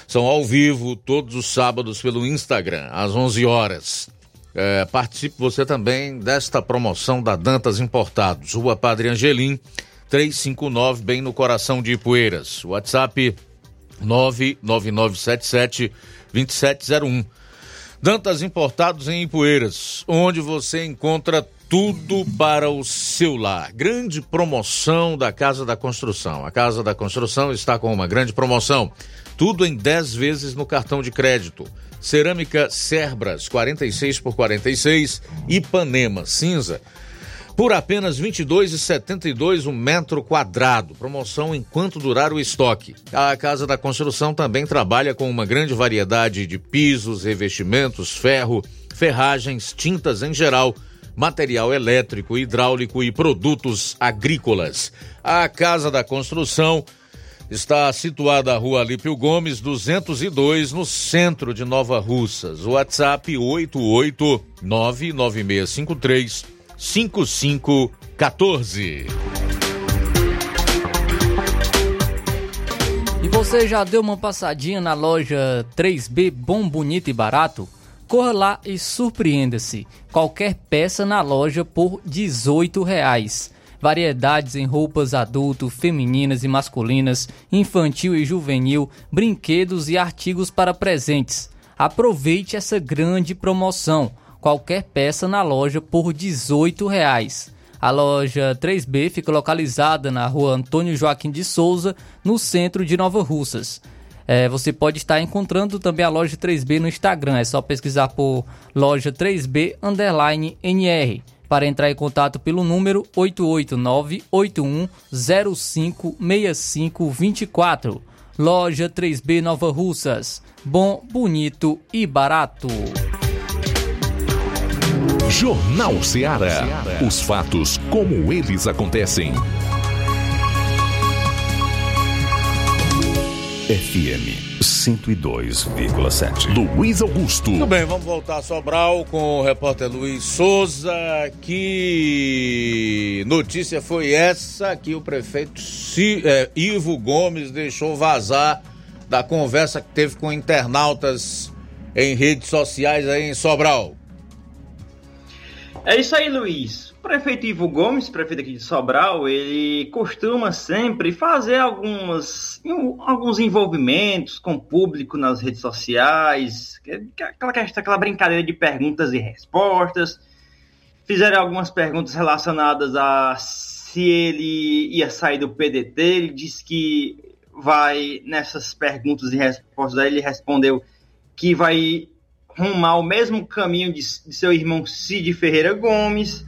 são ao vivo todos os sábados pelo Instagram, às 11 horas. É, participe você também desta promoção da Dantas Importados, Rua Padre Angelim, 359, bem no coração de Ipueiras. WhatsApp 99977 2701. Dantas Importados em Ipueiras, onde você encontra tudo para o seu lar. Grande promoção da Casa da Construção. A Casa da Construção está com uma grande promoção. Tudo em 10 vezes no cartão de crédito. Cerâmica Cerbras 46 por 46, Ipanema cinza por apenas R$ 22,72 um metro quadrado. Promoção enquanto durar o estoque. A Casa da Construção também trabalha com uma grande variedade de pisos, revestimentos, ferro, ferragens, tintas em geral, material elétrico, hidráulico e produtos agrícolas. A Casa da Construção está situada na rua Alípio Gomes, 202, no centro de Nova Russas. WhatsApp 8899653 5514. E você já deu uma passadinha na loja 3B Bom, Bonito e Barato? Corra lá e surpreenda-se. Qualquer peça na loja por 18 reais. Variedades em roupas adulto, femininas e masculinas, infantil e juvenil, brinquedos e artigos para presentes. Aproveite essa grande promoção qualquer peça na loja por 18 reais. A loja 3B fica localizada na rua Antônio Joaquim de Souza, no centro de Nova Russas. É, você pode estar encontrando também a loja 3B no Instagram, é só pesquisar por loja 3B underline NR. Para entrar em contato pelo número 889-8105-6524. Loja 3B Nova Russas. Bom, bonito e barato. Jornal Ceará. Os fatos como eles acontecem. FM 102,7. Luiz Augusto. Tudo bem, vamos voltar a Sobral com o repórter Luiz Souza. Que notícia foi essa que o prefeito é, Ivo Gomes deixou vazar da conversa que teve com internautas em redes sociais aí em Sobral? É isso aí, Luiz. O prefeito Ivo Gomes, prefeito aqui de Sobral, ele costuma sempre fazer algumas, alguns envolvimentos com o público nas redes sociais, aquela aquela brincadeira de perguntas e respostas. Fizeram algumas perguntas relacionadas a se ele ia sair do PDT. Ele disse que vai, nessas perguntas e respostas, ele respondeu que vai rumar o mesmo caminho de, de seu irmão Cid Ferreira Gomes,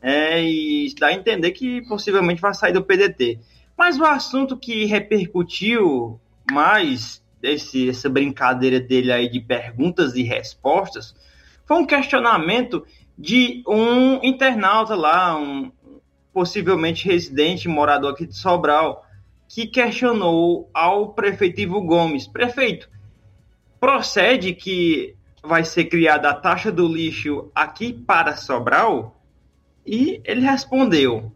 é, e dá a entender que possivelmente vai sair do PDT. Mas o assunto que repercutiu mais desse, essa brincadeira dele aí de perguntas e respostas foi um questionamento de um internauta lá, um possivelmente residente, morador aqui de Sobral, que questionou ao prefeito Ivo Gomes. Prefeito, procede que vai ser criada a taxa do lixo aqui para Sobral? E ele respondeu: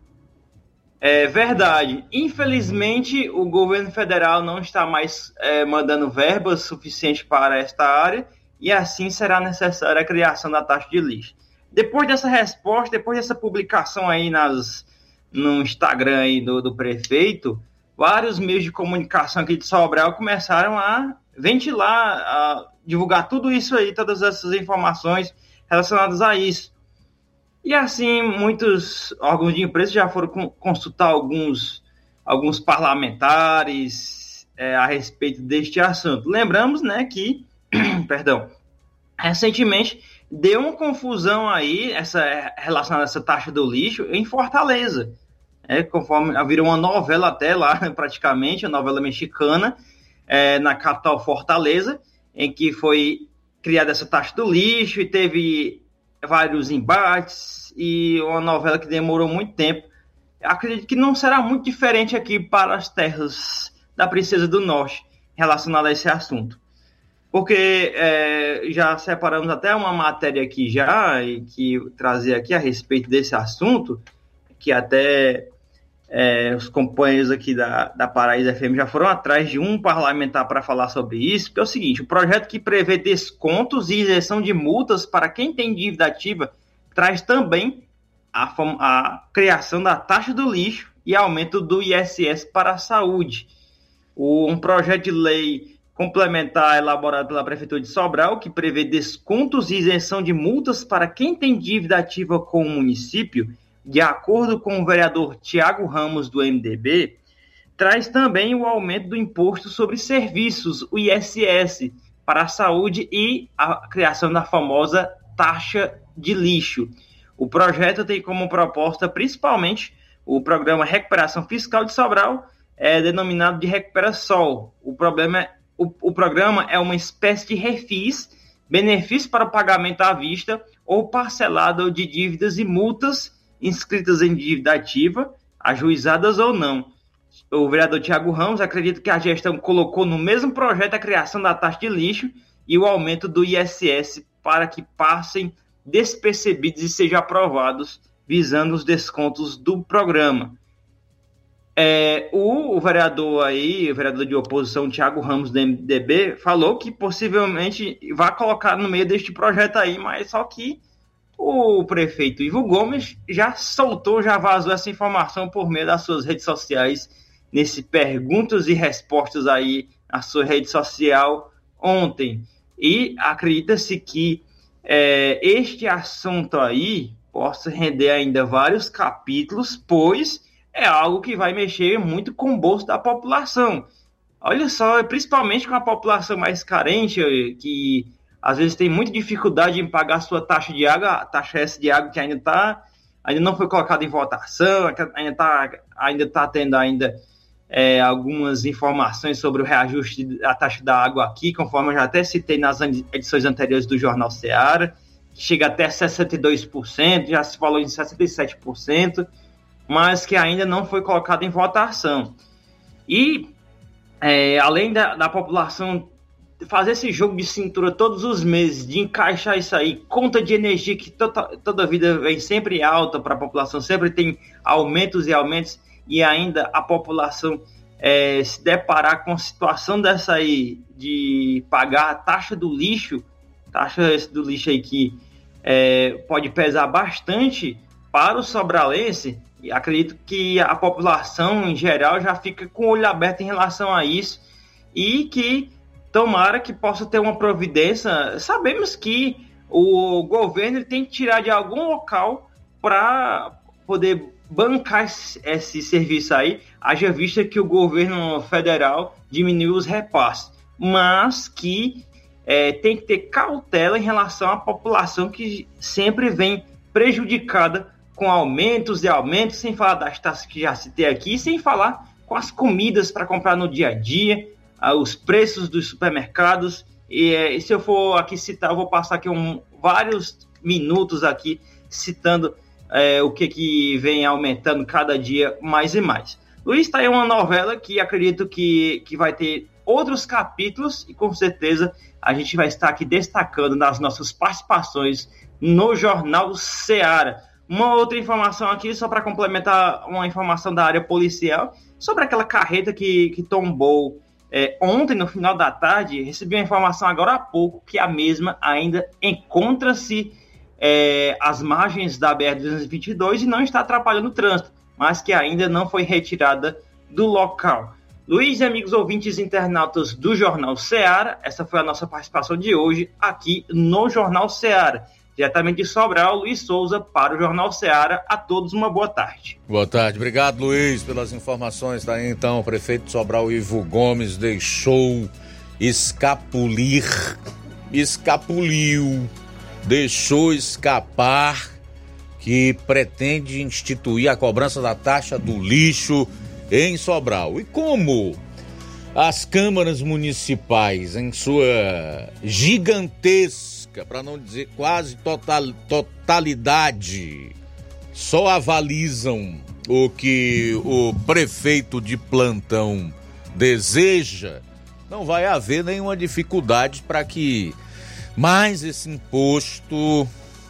É verdade. Infelizmente, o governo federal não está mais é, mandando verbas suficientes para esta área e assim será necessária a criação da taxa de lixo. Depois dessa resposta, depois dessa publicação aí nas, no Instagram aí do, do prefeito, vários meios de comunicação aqui de Sobral começaram a ventilar, a divulgar tudo isso aí, todas essas informações relacionadas a isso. E assim, muitos órgãos de imprensa já foram consultar alguns, alguns parlamentares é, a respeito deste assunto. Lembramos, né, que, perdão, recentemente deu uma confusão aí, essa relacionada a essa taxa do lixo, em Fortaleza. É, conforme virou uma novela até lá, praticamente, a novela mexicana, é, na capital Fortaleza, em que foi criada essa taxa do lixo e teve vários embates e uma novela que demorou muito tempo. Acredito que não será muito diferente aqui para as terras da Princesa do Norte relacionada a esse assunto. Porque é, já separamos até uma matéria aqui já, e que trazia aqui a respeito desse assunto, que até é, os companheiros aqui da, da Paraíba FM já foram atrás de um parlamentar para falar sobre isso, que é o seguinte: o projeto que prevê descontos e isenção de multas para quem tem dívida ativa traz também a, a criação da taxa do lixo e aumento do ISS para a saúde. O, um projeto de lei complementar elaborado pela Prefeitura de Sobral, que prevê descontos e isenção de multas para quem tem dívida ativa com o município de acordo com o vereador Tiago Ramos, do MDB, traz também o aumento do imposto sobre serviços, o ISS, para a saúde e a criação da famosa taxa de lixo. O projeto tem como proposta principalmente o programa Recuperação Fiscal de Sobral, é denominado de Recupera Sol. O, problema é, o, o programa é uma espécie de refis, benefício para o pagamento à vista ou parcelado de dívidas e multas inscritas em dívida ativa, ajuizadas ou não. O vereador Tiago Ramos acredita que a gestão colocou no mesmo projeto a criação da taxa de lixo e o aumento do ISS para que passem despercebidos e sejam aprovados, visando os descontos do programa. É, o, o, vereador aí, o vereador de oposição, Tiago Ramos, do MDB, falou que possivelmente vai colocar no meio deste projeto aí, mas só que o prefeito Ivo Gomes já soltou, já vazou essa informação por meio das suas redes sociais, nesse perguntas e respostas aí na sua rede social ontem. E acredita-se que é, este assunto aí possa render ainda vários capítulos, pois é algo que vai mexer muito com o bolso da população. Olha só, principalmente com a população mais carente, que às vezes tem muita dificuldade em pagar sua taxa de água, a taxa S de água que ainda tá, ainda não foi colocada em votação, ainda está ainda tá tendo ainda é, algumas informações sobre o reajuste da taxa da água aqui, conforme eu já até citei nas edições anteriores do Jornal Seara, que chega até 62%, já se falou em 67%, mas que ainda não foi colocado em votação. E, é, além da, da população fazer esse jogo de cintura todos os meses, de encaixar isso aí, conta de energia que toda, toda vida vem sempre alta para a população, sempre tem aumentos e aumentos, e ainda a população é, se deparar com a situação dessa aí, de pagar a taxa do lixo, taxa do lixo aí que é, pode pesar bastante para o sobralense, e acredito que a população em geral já fica com o olho aberto em relação a isso, e que tomara que possa ter uma providência. Sabemos que o governo tem que tirar de algum local para poder bancar esse, serviço aí, haja vista que o governo federal diminuiu os repasses, mas que é, tem que ter cautela em relação à população que sempre vem prejudicada com aumentos e aumentos, sem falar das taxas que já citei aqui, sem falar com as comidas para comprar no dia a dia, os preços dos supermercados. E, é, e, se eu for aqui citar, eu vou passar aqui um, vários minutos aqui citando é, o que, que vem aumentando cada dia mais e mais. Luiz, está aí uma novela que acredito que, que vai ter outros capítulos e com certeza a gente vai estar aqui destacando nas nossas participações no Jornal Seara. Uma outra informação aqui, só para complementar uma informação da área policial, sobre aquela carreta que, que tombou é, ontem, no final da tarde, recebi uma informação agora há pouco que a mesma ainda encontra-se é, às margens da BR-222 e não está atrapalhando o trânsito, mas que ainda não foi retirada do local. Luiz e amigos ouvintes internautas do Jornal Seara, essa foi a nossa participação de hoje aqui no Jornal Seara. Diretamente de Sobral, Luiz Souza para o Jornal Seara. A todos uma boa tarde. Boa tarde. Obrigado, Luiz, pelas informações. Tá aí, então, o prefeito de Sobral, Ivo Gomes, deixou escapulir, escapuliu, deixou escapar que pretende instituir a cobrança da taxa do lixo em Sobral. E como as câmaras municipais, em sua gigantesca para não dizer quase total, totalidade, só avalizam o que o prefeito de plantão deseja, não vai haver nenhuma dificuldade para que mais esse imposto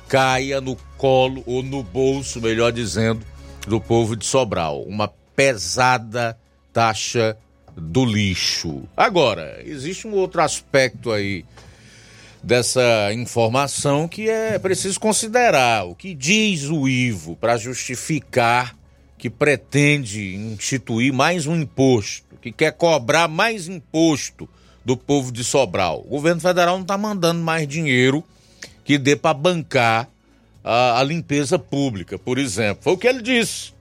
caia no colo ou no bolso, melhor dizendo, do povo de Sobral. Uma pesada taxa do lixo. Agora, existe um outro aspecto aí dessa informação que é preciso considerar. O que diz o Ivo para justificar que pretende instituir mais um imposto, que quer cobrar mais imposto do povo de Sobral? O governo federal não está mandando mais dinheiro que dê para bancar a, a limpeza pública, por exemplo. Foi o que ele disse.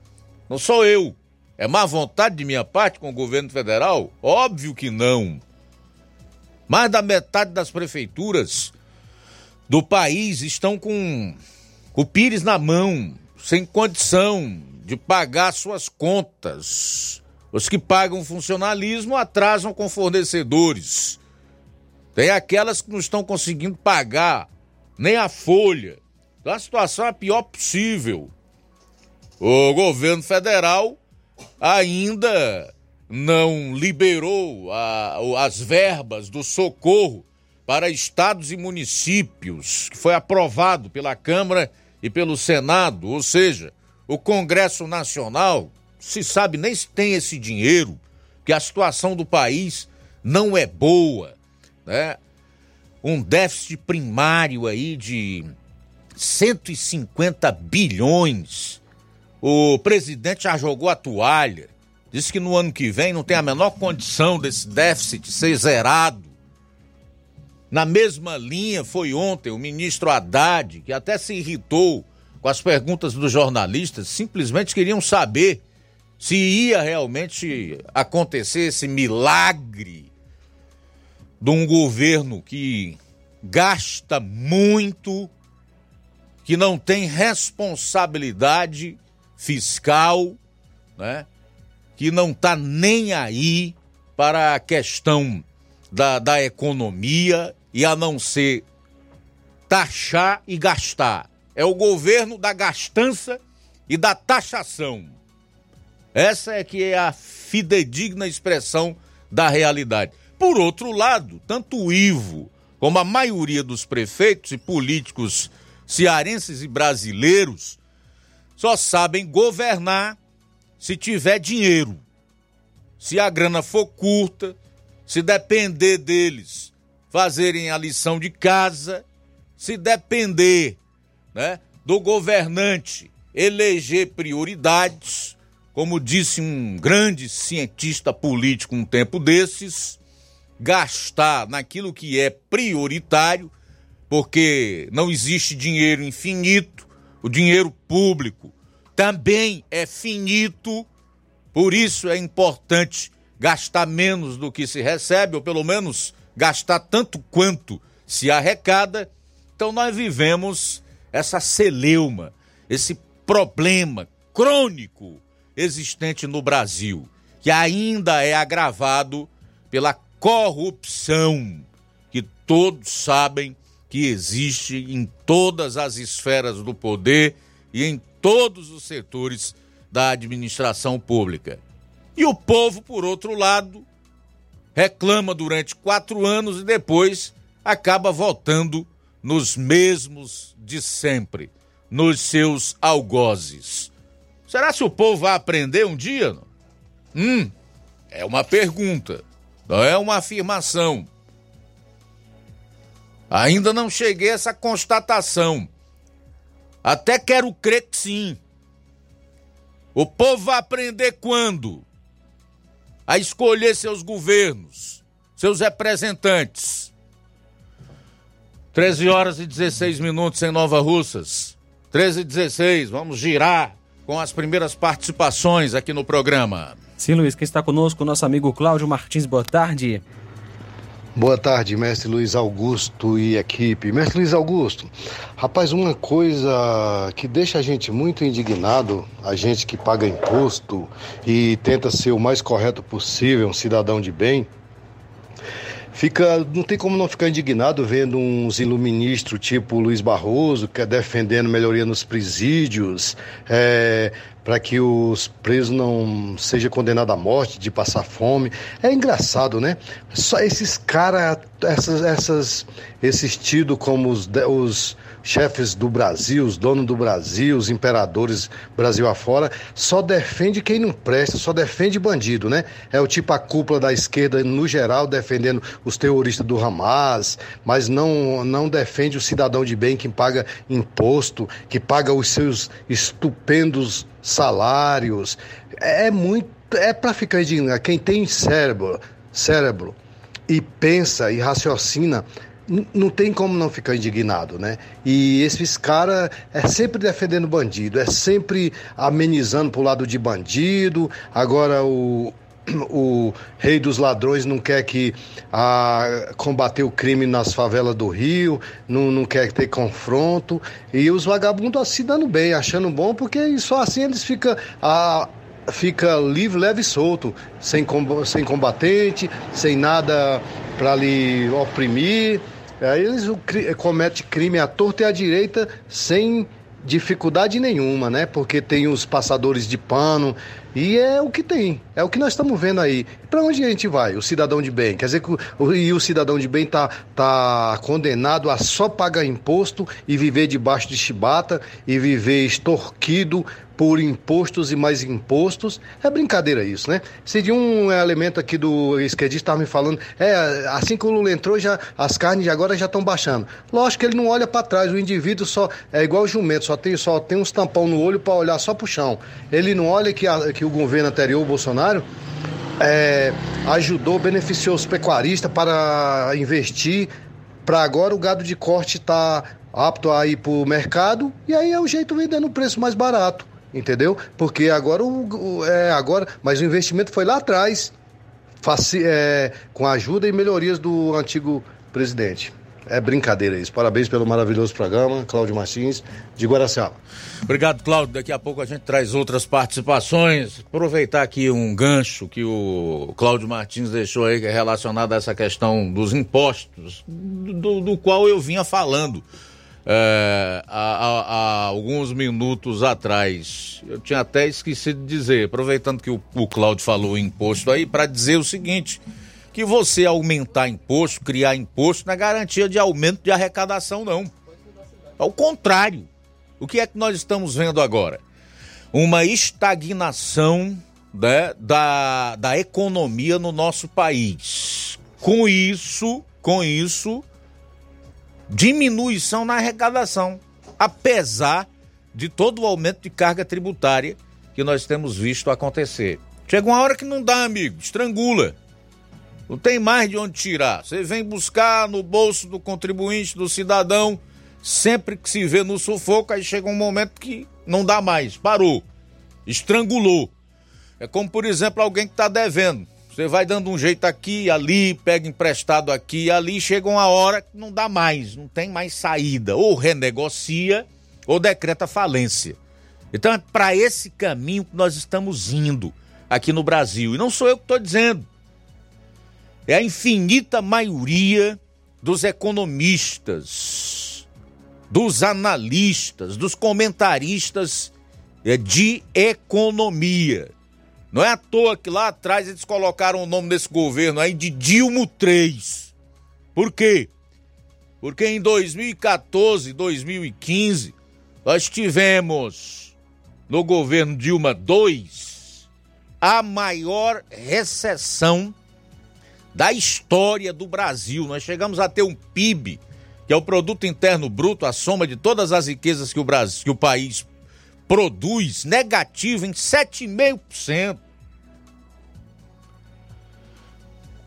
Não sou eu. É má vontade de minha parte com o governo federal? Óbvio que não. Mais da metade das prefeituras do país estão com o Pires na mão, sem condição de pagar suas contas. Os que pagam funcionalismo atrasam com fornecedores. Tem aquelas que não estão conseguindo pagar nem a folha. Então a situação é a pior possível. O governo federal ainda não liberou a, as verbas do socorro para estados e municípios, que foi aprovado pela Câmara e pelo Senado, ou seja, o Congresso Nacional, se sabe nem se tem esse dinheiro, que a situação do país não é boa, né? Um déficit primário aí de 150 bilhões. O presidente já jogou a toalha. Diz que no ano que vem não tem a menor condição desse déficit ser zerado. Na mesma linha foi ontem o ministro Haddad, que até se irritou com as perguntas dos jornalistas, simplesmente queriam saber se ia realmente acontecer esse milagre de um governo que gasta muito, que não tem responsabilidade fiscal, né? Que não está nem aí para a questão da, da economia e a não ser taxar e gastar. É o governo da gastança e da taxação. Essa é que é a fidedigna expressão da realidade. Por outro lado, tanto o Ivo como a maioria dos prefeitos e políticos cearenses e brasileiros só sabem governar se tiver dinheiro. Se a grana for curta, se depender deles fazerem a lição de casa, se depender né, do governante eleger prioridades, como disse um grande cientista político um tempo desses, gastar naquilo que é prioritário, porque não existe dinheiro infinito, o dinheiro público também é finito, por isso é importante gastar menos do que se recebe, ou pelo menos gastar tanto quanto se arrecada. Então nós vivemos essa celeuma, esse problema crônico existente no Brasil, que ainda é agravado pela corrupção que todos sabem que existe em todas as esferas do poder e em todos os setores da administração pública. E o povo, por outro lado, reclama durante quatro anos e depois acaba votando nos mesmos de sempre, nos seus algozes. Será que o povo vai aprender um dia? Hum, é uma pergunta, não é uma afirmação. Ainda não cheguei a essa constatação. Até quero crer que sim. O povo vai aprender quando? A escolher seus governos, seus representantes. 13 horas e 16 minutos em Nova Russas. 13 e 16, vamos girar com as primeiras participações aqui no programa. Sim, Luiz, quem está conosco, nosso amigo Cláudio Martins, boa tarde. Boa tarde, mestre Luiz Augusto e equipe. Mestre Luiz Augusto, rapaz, uma coisa que deixa a gente muito indignado, a gente que paga imposto e tenta ser o mais correto possível, um cidadão de bem, fica, não tem como não ficar indignado vendo uns iluministros tipo Luiz Barroso, que é defendendo melhoria nos presídios, é, para que os presos não sejam condenados à morte, de passar fome. É engraçado, né? Só esses caras, essas, essas, esses tidos como os, os chefes do Brasil, os donos do Brasil, os imperadores Brasil afora, só defende quem não presta, só defende bandido, né? É o tipo a cúpula da esquerda no geral defendendo os terroristas do Hamas, mas não não defende o cidadão de bem que paga imposto, que paga os seus estupendos salários. É muito é para ficar indignado. Quem tem cérebro, cérebro e pensa e raciocina não tem como não ficar indignado, né? E esses caras é sempre defendendo bandido, é sempre amenizando pro lado de bandido. Agora o, o rei dos ladrões não quer que a, combater o crime nas favelas do Rio, não, não quer ter confronto. E os vagabundos se dando bem, achando bom, porque só assim eles ficam. A, fica livre, leve e solto, sem, sem combatente, sem nada para lhe oprimir. Aí eles cometem crime à torta e à direita sem dificuldade nenhuma, né? Porque tem os passadores de pano e é o que tem, é o que nós estamos vendo aí. Para onde a gente vai? O cidadão de bem, quer dizer que o, e o cidadão de bem tá, tá condenado a só pagar imposto e viver debaixo de chibata e viver extorquido por impostos e mais impostos. É brincadeira isso, né? Se de um elemento aqui do esquerdista estava me falando, é, assim que o Lula entrou, já, as carnes agora já estão baixando. Lógico que ele não olha para trás, o indivíduo só é igual o jumento, só tem, só tem uns tampão no olho para olhar só pro chão. Ele não olha que, a, que o governo anterior, o Bolsonaro, é, ajudou, beneficiou os pecuaristas para investir, para agora o gado de corte tá apto a ir para o mercado e aí é o jeito vendendo o preço mais barato entendeu? Porque agora o, é, agora, mas o investimento foi lá atrás, faci, é, com a ajuda e melhorias do antigo presidente. É brincadeira isso. Parabéns pelo maravilhoso programa, Cláudio Martins, de Guaraciaba. Obrigado, Cláudio. Daqui a pouco a gente traz outras participações. Aproveitar aqui um gancho que o Cláudio Martins deixou aí, é relacionado a essa questão dos impostos, do, do qual eu vinha falando é, há, há, há, alguns minutos atrás. Eu tinha até esquecido de dizer, aproveitando que o, o Cláudio falou imposto aí, para dizer o seguinte: que você aumentar imposto, criar imposto, não é garantia de aumento de arrecadação, não. Ao contrário. O que é que nós estamos vendo agora? Uma estagnação né, da, da economia no nosso país. Com isso, com isso, diminuição na arrecadação, apesar de todo o aumento de carga tributária que nós temos visto acontecer. Chega uma hora que não dá, amigo, estrangula. Não tem mais de onde tirar. Você vem buscar no bolso do contribuinte, do cidadão, sempre que se vê no sufoco, aí chega um momento que não dá mais, parou, estrangulou. É como, por exemplo, alguém que está devendo. Você vai dando um jeito aqui, ali, pega emprestado aqui ali, chega uma hora que não dá mais, não tem mais saída. Ou renegocia ou decreta falência. Então é para esse caminho que nós estamos indo aqui no Brasil. E não sou eu que estou dizendo. É a infinita maioria dos economistas, dos analistas, dos comentaristas é, de economia Não é à toa que lá atrás eles colocaram o nome desse governo aí de Dilma 3. Por quê? Porque em 2014, 2015, nós tivemos no governo Dilma 2 a maior recessão da história do Brasil. Nós chegamos a ter um PIB, que é o produto interno bruto, a soma de todas as riquezas que o Brasil, que o país produz, negativo em 7,5%.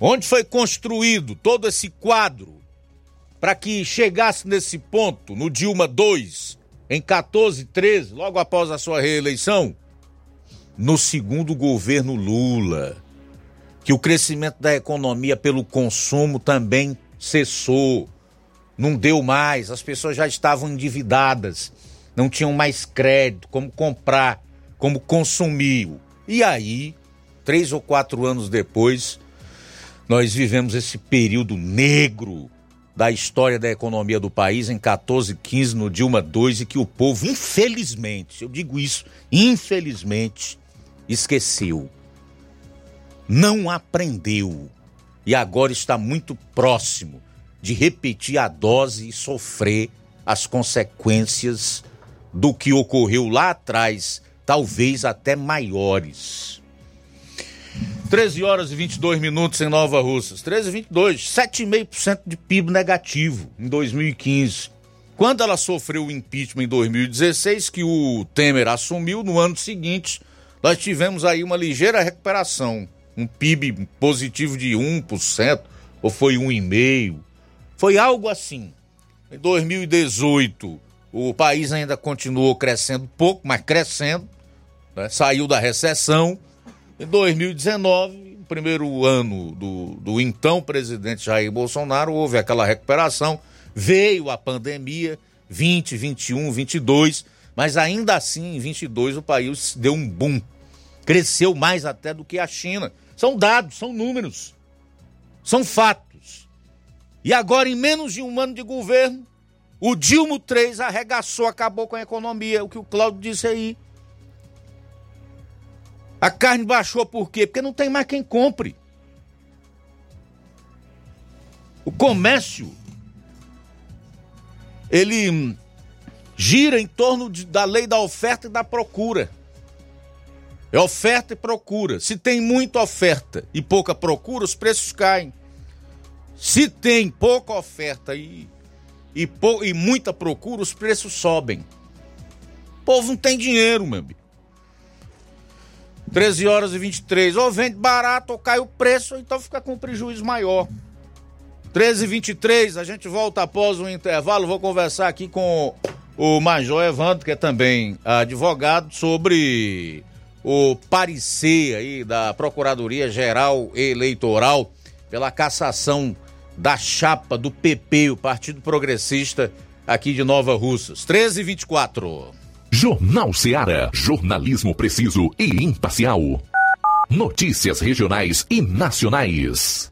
Onde foi construído todo esse quadro para que chegasse nesse ponto no Dilma 2, em 14, 13, logo após a sua reeleição? No segundo governo Lula, que o crescimento da economia pelo consumo também cessou, não deu mais, as pessoas já estavam endividadas, não tinham mais crédito, como comprar, como consumir. E aí, três ou quatro anos depois, nós vivemos esse período negro da história da economia do país em 14, 15, no Dilma 2, e que o povo, infelizmente, eu digo isso, infelizmente, esqueceu. Não aprendeu. E agora está muito próximo de repetir a dose e sofrer as consequências do que ocorreu lá atrás, talvez até maiores. 13 horas e 22 minutos em Nova Russas. 13 e 22, 7,5% de PIB negativo em 2015. Quando ela sofreu o impeachment em 2016, que o Temer assumiu, no ano seguinte, nós tivemos aí uma ligeira recuperação. Um PIB positivo de 1%, ou foi 1,5%. Foi algo assim. Em 2018, o país ainda continuou crescendo pouco, mas crescendo. Né? Saiu da recessão em 2019, no primeiro ano do, do então presidente Jair Bolsonaro, houve aquela recuperação, veio a pandemia, 20, 21, 22, mas ainda assim, em 22, o país deu um boom. Cresceu mais até do que a China. São dados, são números, são fatos. E agora, em menos de um ano de governo, o Dilma 3 arregaçou, acabou com a economia, o que o Cláudio disse aí. A carne baixou por quê? Porque não tem mais quem compre. O comércio ele gira em torno de, da lei da oferta e da procura. É oferta e procura. Se tem muita oferta e pouca procura, os preços caem. Se tem pouca oferta e, e, pou, e muita procura, os preços sobem. O povo não tem dinheiro, meu amigo. 13 horas e 23. Ou vende barato ou cai o preço, então fica com um prejuízo maior. 13 e 23, a gente volta após um intervalo. Vou conversar aqui com o Major Evandro, que é também advogado, sobre o parecer aí da Procuradoria Geral Eleitoral pela cassação da chapa do PP, o Partido Progressista aqui de Nova Russas. 13 e 24. Jornal Seara. Jornalismo preciso e imparcial. Notícias regionais e nacionais.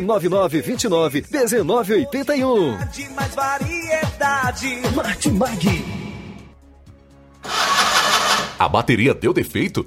9929 1981. De mais variedade. Martimag. A bateria deu defeito?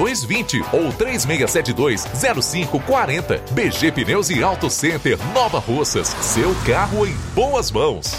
3220 ou 3672 0540. BG Pneus e Auto Center Nova Russas. Seu carro em boas mãos.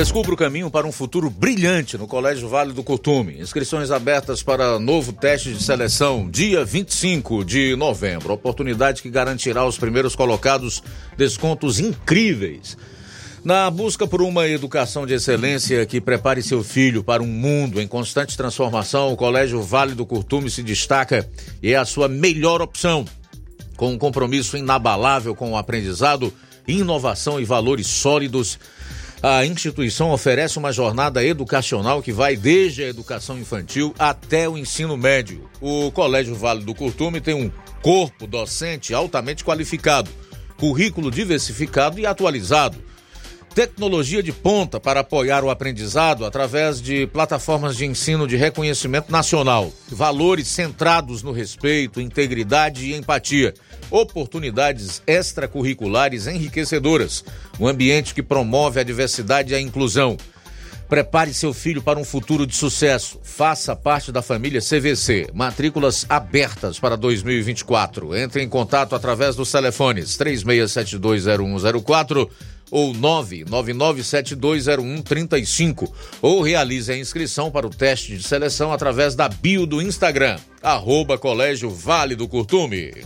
Descubra o caminho para um futuro brilhante no Colégio Vale do Curtume. Inscrições abertas para novo teste de seleção, dia 25 de novembro. Oportunidade que garantirá aos primeiros colocados descontos incríveis. Na busca por uma educação de excelência que prepare seu filho para um mundo em constante transformação, o Colégio Vale do Curtume se destaca e é a sua melhor opção. Com um compromisso inabalável com o aprendizado, inovação e valores sólidos, a instituição oferece uma jornada educacional que vai desde a educação infantil até o ensino médio. O Colégio Vale do Curtume tem um corpo docente altamente qualificado, currículo diversificado e atualizado. Tecnologia de ponta para apoiar o aprendizado através de plataformas de ensino de reconhecimento nacional. Valores centrados no respeito, integridade e empatia. Oportunidades extracurriculares enriquecedoras. Um ambiente que promove a diversidade e a inclusão. Prepare seu filho para um futuro de sucesso. Faça parte da família CVC. Matrículas abertas para 2024. Entre em contato através dos telefones 36720104 ou 999720135 ou realize a inscrição para o teste de seleção através da bio do Instagram, arroba Colégio Vale do Curtume.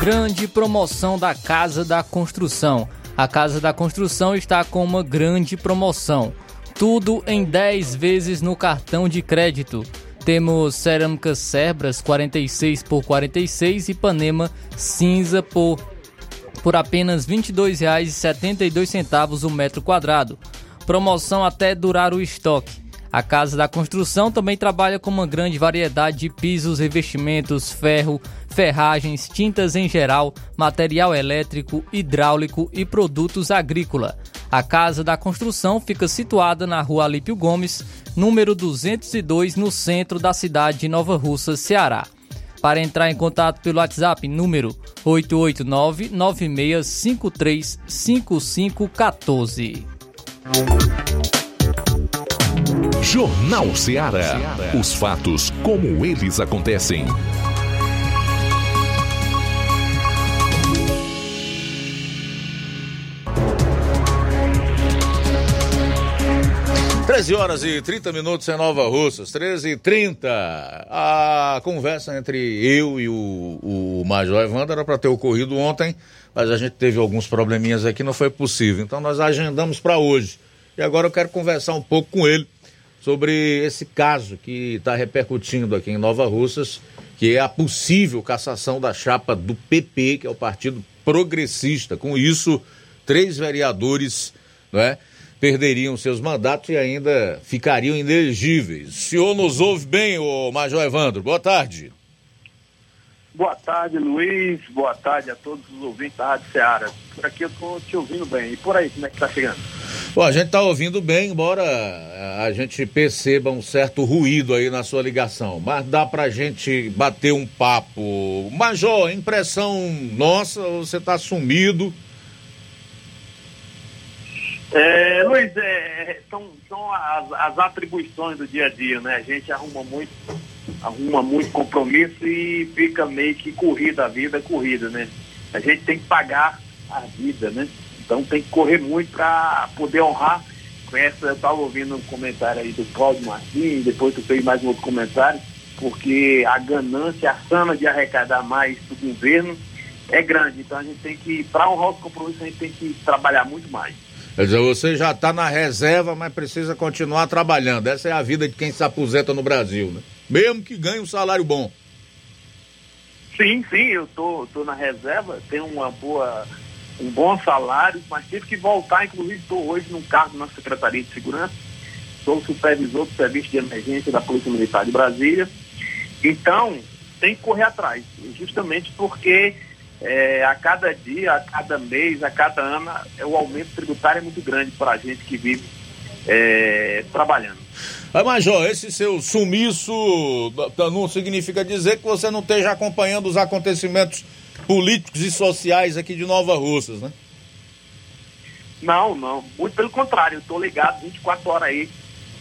Grande promoção da Casa da Construção. A Casa da Construção está com uma grande promoção. Tudo em 10 vezes no cartão de crédito. Temos cerâmicas Cerbras 46 por 46 e Panema cinza por por apenas R$ 22,72 o metro quadrado. Promoção até durar o estoque. A Casa da Construção também trabalha com uma grande variedade de pisos, revestimentos, ferro, ferragens, tintas em geral, material elétrico, hidráulico e produtos agrícola. A Casa da Construção fica situada na Rua Alípio Gomes, número 202, no centro da cidade de Nova Russa, Ceará. Para entrar em contato pelo WhatsApp, número 889-9653-5514. Jornal Ceará. Os fatos como eles acontecem. Treze horas e 30 minutos em Nova Russas, 13 e 30. A conversa entre eu e o, o Major Evandro era para ter ocorrido ontem, mas a gente teve alguns probleminhas aqui, não foi possível. Então nós agendamos para hoje. E agora eu quero conversar um pouco com ele sobre esse caso que está repercutindo aqui em Nova Russas, que é a possível cassação da chapa do PP, que é o Partido Progressista. Com isso, três vereadores não é, perderiam seus mandatos e ainda ficariam inelegíveis. O senhor nos ouve bem, ô Major Evandro? Boa tarde. Boa tarde, Luiz. Boa tarde a todos os ouvintes da Rádio Ceará. Por aqui eu estou te ouvindo bem. E por aí, como é que está chegando? Bom, a gente está ouvindo bem, embora a gente perceba um certo ruído aí na sua ligação. Mas dá para a gente bater um papo. Major, impressão nossa, você está sumido. É, Luiz, é, são, são as, as atribuições do dia a dia, né? A gente arruma muito arruma muito compromisso e fica meio que corrida a vida, corrida, né? A gente tem que pagar a vida, né? Então tem que correr muito para poder honrar. Com essa, eu estava ouvindo um comentário aí do Cláudio Martins, depois tu fez mais um outro comentário, porque a ganância, a sana de arrecadar mais do governo é grande. Então a gente tem que, para honrar os compromissos, a gente tem que trabalhar muito mais. Quer dizer, você já está na reserva, mas precisa continuar trabalhando. Essa é a vida de quem se aposenta no Brasil, né? mesmo que ganhe um salário bom. Sim, sim, eu tô, tô na reserva, tenho uma boa, um bom salário, mas tive que voltar, inclusive estou hoje num cargo na Secretaria de Segurança, sou supervisor do Serviço de Emergência da Polícia Militar de Brasília. Então, tem que correr atrás, justamente porque é, a cada dia, a cada mês, a cada ano, o aumento tributário é muito grande para a gente que vive é, trabalhando. Mas, Major, esse seu sumiço não significa dizer que você não esteja acompanhando os acontecimentos políticos e sociais aqui de Nova Russas, né? Não, não. Muito pelo contrário, eu estou ligado 24 horas aí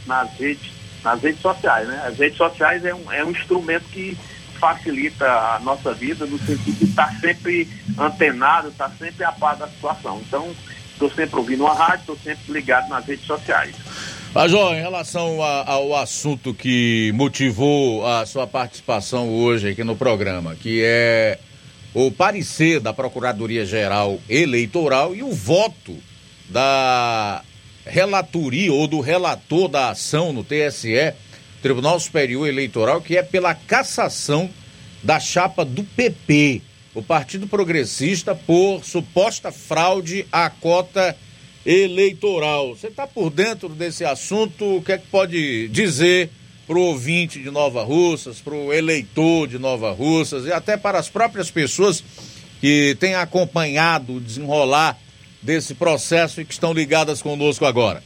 nas redes, nas redes sociais, né? As redes sociais é um, é um instrumento que facilita a nossa vida no sentido de estar sempre antenado, estar sempre a par da situação. Então, estou sempre ouvindo a rádio, estou sempre ligado nas redes sociais. Major, em relação a, ao assunto que motivou a sua participação hoje aqui no programa, que é o parecer da Procuradoria-Geral Eleitoral e o voto da relatoria ou do relator da ação no TSE, Tribunal Superior Eleitoral, que é pela cassação da chapa do PP, o Partido Progressista, por suposta fraude à cota eleitoral. Você está por dentro desse assunto? O que é que pode dizer para o ouvinte de Nova Russas, para o eleitor de Nova Russas e até para as próprias pessoas que têm acompanhado o desenrolar desse processo e que estão ligadas conosco agora?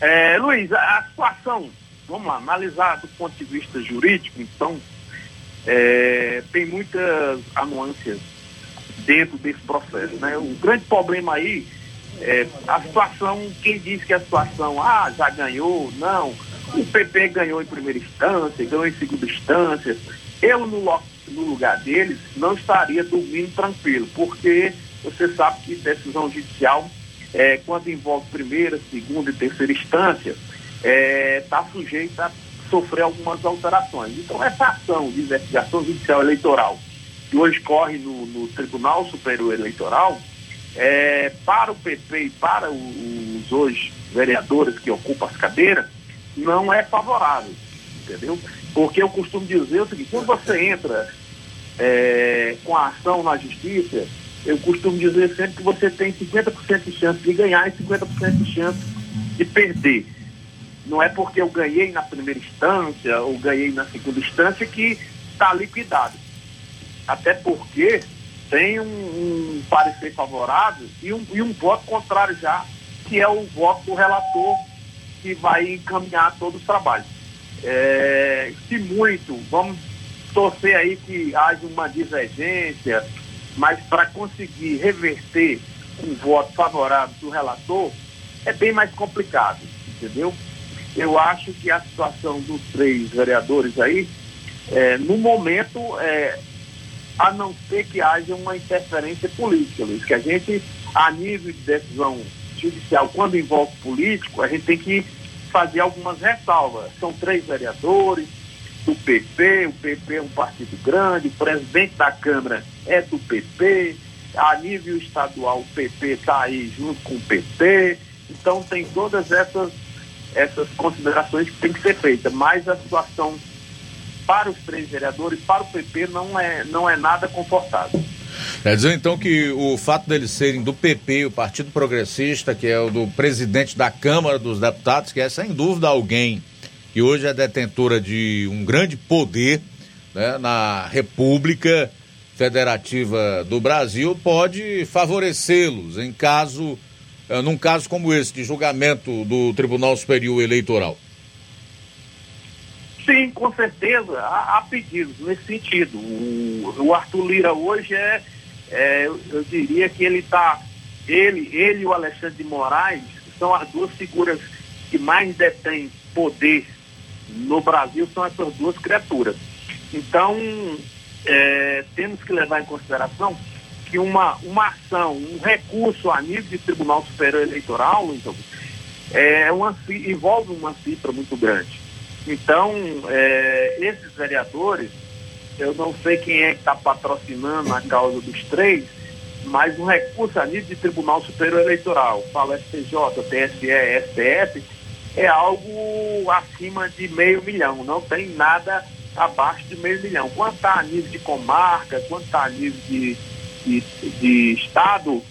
É, Luiz, a situação, vamos lá, analisar do ponto de vista jurídico, então, é, tem muitas anuâncias dentro desse processo. Né? O grande problema aí é a situação, quem diz que a situação, ah, já ganhou, não, o PP ganhou em primeira instância, ganhou em segunda instância. Eu, no, no lugar deles, não estaria dormindo tranquilo, porque você sabe que decisão judicial, é, quando envolve primeira, segunda e terceira instância, está é, tá sujeita a sofrer algumas alterações. Então, essa ação de investigação judicial eleitoral que hoje corre no, no Tribunal Superior Eleitoral, é, para o PP e para os hoje vereadores que ocupam as cadeiras, não é favorável, entendeu? Porque eu costumo dizer o seguinte, quando você entra é, com a ação na justiça, eu costumo dizer sempre que você tem 50% de chance de ganhar e 50% de chance de perder. Não é porque eu ganhei na primeira instância ou ganhei na segunda instância que está liquidado até porque tem um, um parecer favorável e um, e um voto contrário já, que é o voto do relator que vai encaminhar todos os trabalhos. É, se muito, vamos torcer aí que haja uma divergência, mas para conseguir reverter um voto favorável do relator é bem mais complicado, entendeu? Eu acho que a situação dos três vereadores aí, é, no momento, é, a não ser que haja uma interferência política, Luiz, que a gente, a nível de decisão judicial, quando envolve político, a gente tem que fazer algumas ressalvas. São três vereadores do PP, o PP é um partido grande, o presidente da Câmara é do PP, a nível estadual o PP está aí junto com o PT, então tem todas essas essas considerações que tem que ser feitas. Mas a situação para os três vereadores, para o PP, não é, não é nada confortável. Quer dizer então que o fato deles serem do PP, o Partido Progressista, que é o do presidente da Câmara dos Deputados, que é sem dúvida alguém que hoje é detentora de um grande poder né, na República Federativa do Brasil, pode favorecê-los em caso, eh, num caso como esse, de julgamento do Tribunal Superior Eleitoral. Sim, com certeza, há, há pedidos nesse sentido. O, o Arthur Lira hoje é, é eu, diria que ele está, ele, ele e o Alexandre de Moraes são as duas figuras que mais detêm poder no Brasil, são essas duas criaturas. Então, é, temos que levar em consideração que uma, uma ação, um recurso a nível de Tribunal Superior Eleitoral, então, é uma, envolve uma cifra muito grande. Então, é, esses vereadores, eu não sei quem é que está patrocinando a causa dos três, mas um recurso a nível de Tribunal Superior Eleitoral, fala STJ, TSE, STF, é algo acima de meio milhão, não tem nada abaixo de meio milhão. Quanto está a nível de comarca, quanto está a nível de, de, de, estado,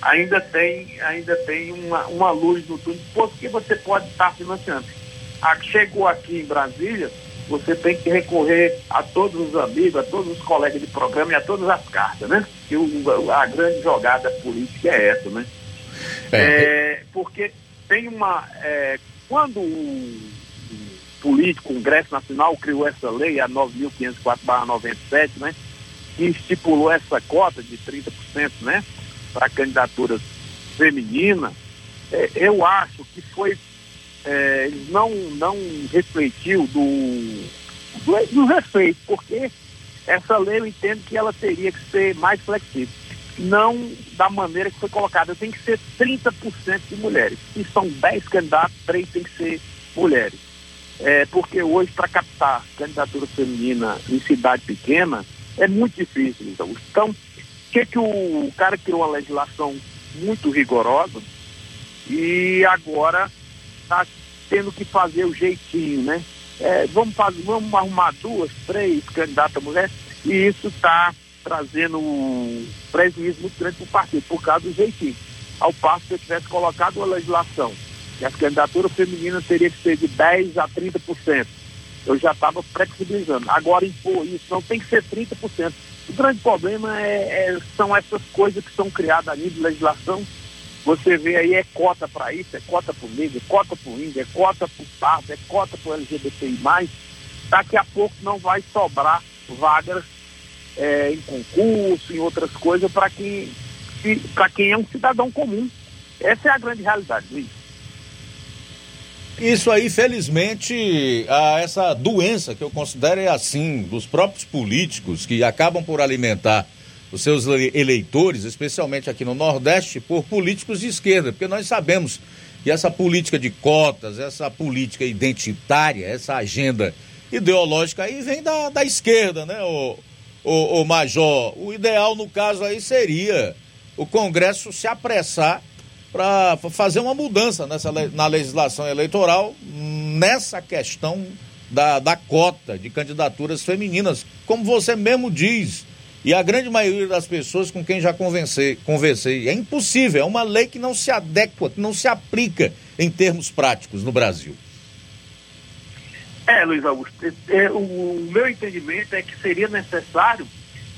ainda tem, ainda tem uma, uma luz no túnel, porque você pode estar financiando chegou aqui em Brasília, você tem que recorrer a todos os amigos, a todos os colegas de programa e a todas as cartas, né? Que o, a grande jogada política é essa, né? É. É, porque tem uma. É, quando o, político, Congresso Nacional criou essa lei, a 9.504-97, né? Que estipulou essa cota de 30%, né? Para candidaturas femininas, é, eu acho que foi é, não, não refletiu do, do, do respeito, porque essa lei eu entendo que ela teria que ser mais flexível. Não da maneira que foi colocada. Tem que ser 30% de mulheres. Se são 10 candidatos, 3 tem que ser mulheres. É, porque hoje, para captar candidatura feminina em cidade pequena, é muito difícil. Então, então que, que o, o cara criou uma legislação muito rigorosa e agora está tendo que fazer o jeitinho, né? É, vamos, fazer, vamos arrumar duas, três candidatas mulheres, e isso está trazendo um prejuízo muito grande para o partido, por causa do jeitinho. Ao passo que eu tivesse colocado uma legislação que as candidaturas femininas teriam que ser de 10% a 30%. Eu já estava flexibilizando. Agora impor isso não tem que ser 30%. O grande problema é, é, são essas coisas que são criadas a nível de legislação você vê aí, é cota para isso, é cota para o negro, é cota para o índio, é cota para o pardo, é cota para o LGBTI. Daqui a pouco não vai sobrar vagas é, em concurso, em outras coisas, para quem, quem é um cidadão comum. Essa é a grande realidade, Luiz. Isso aí, felizmente, a essa doença que eu considero é assim, dos próprios políticos que acabam por alimentar os seus eleitores, especialmente aqui no Nordeste, por políticos de esquerda, porque nós sabemos que essa política de cotas, essa política identitária, essa agenda ideológica aí vem da, da esquerda, né, o, o, o Major? O ideal, no caso aí, seria o Congresso se apressar para fazer uma mudança nessa, na legislação eleitoral nessa questão da, da cota de candidaturas femininas. Como você mesmo diz, e a grande maioria das pessoas com quem já conversei, conversei, é impossível, é uma lei que não se adequa, que não se aplica em termos práticos no Brasil. É, Luiz Augusto, é, é, o, o, meu entendimento é que seria necessário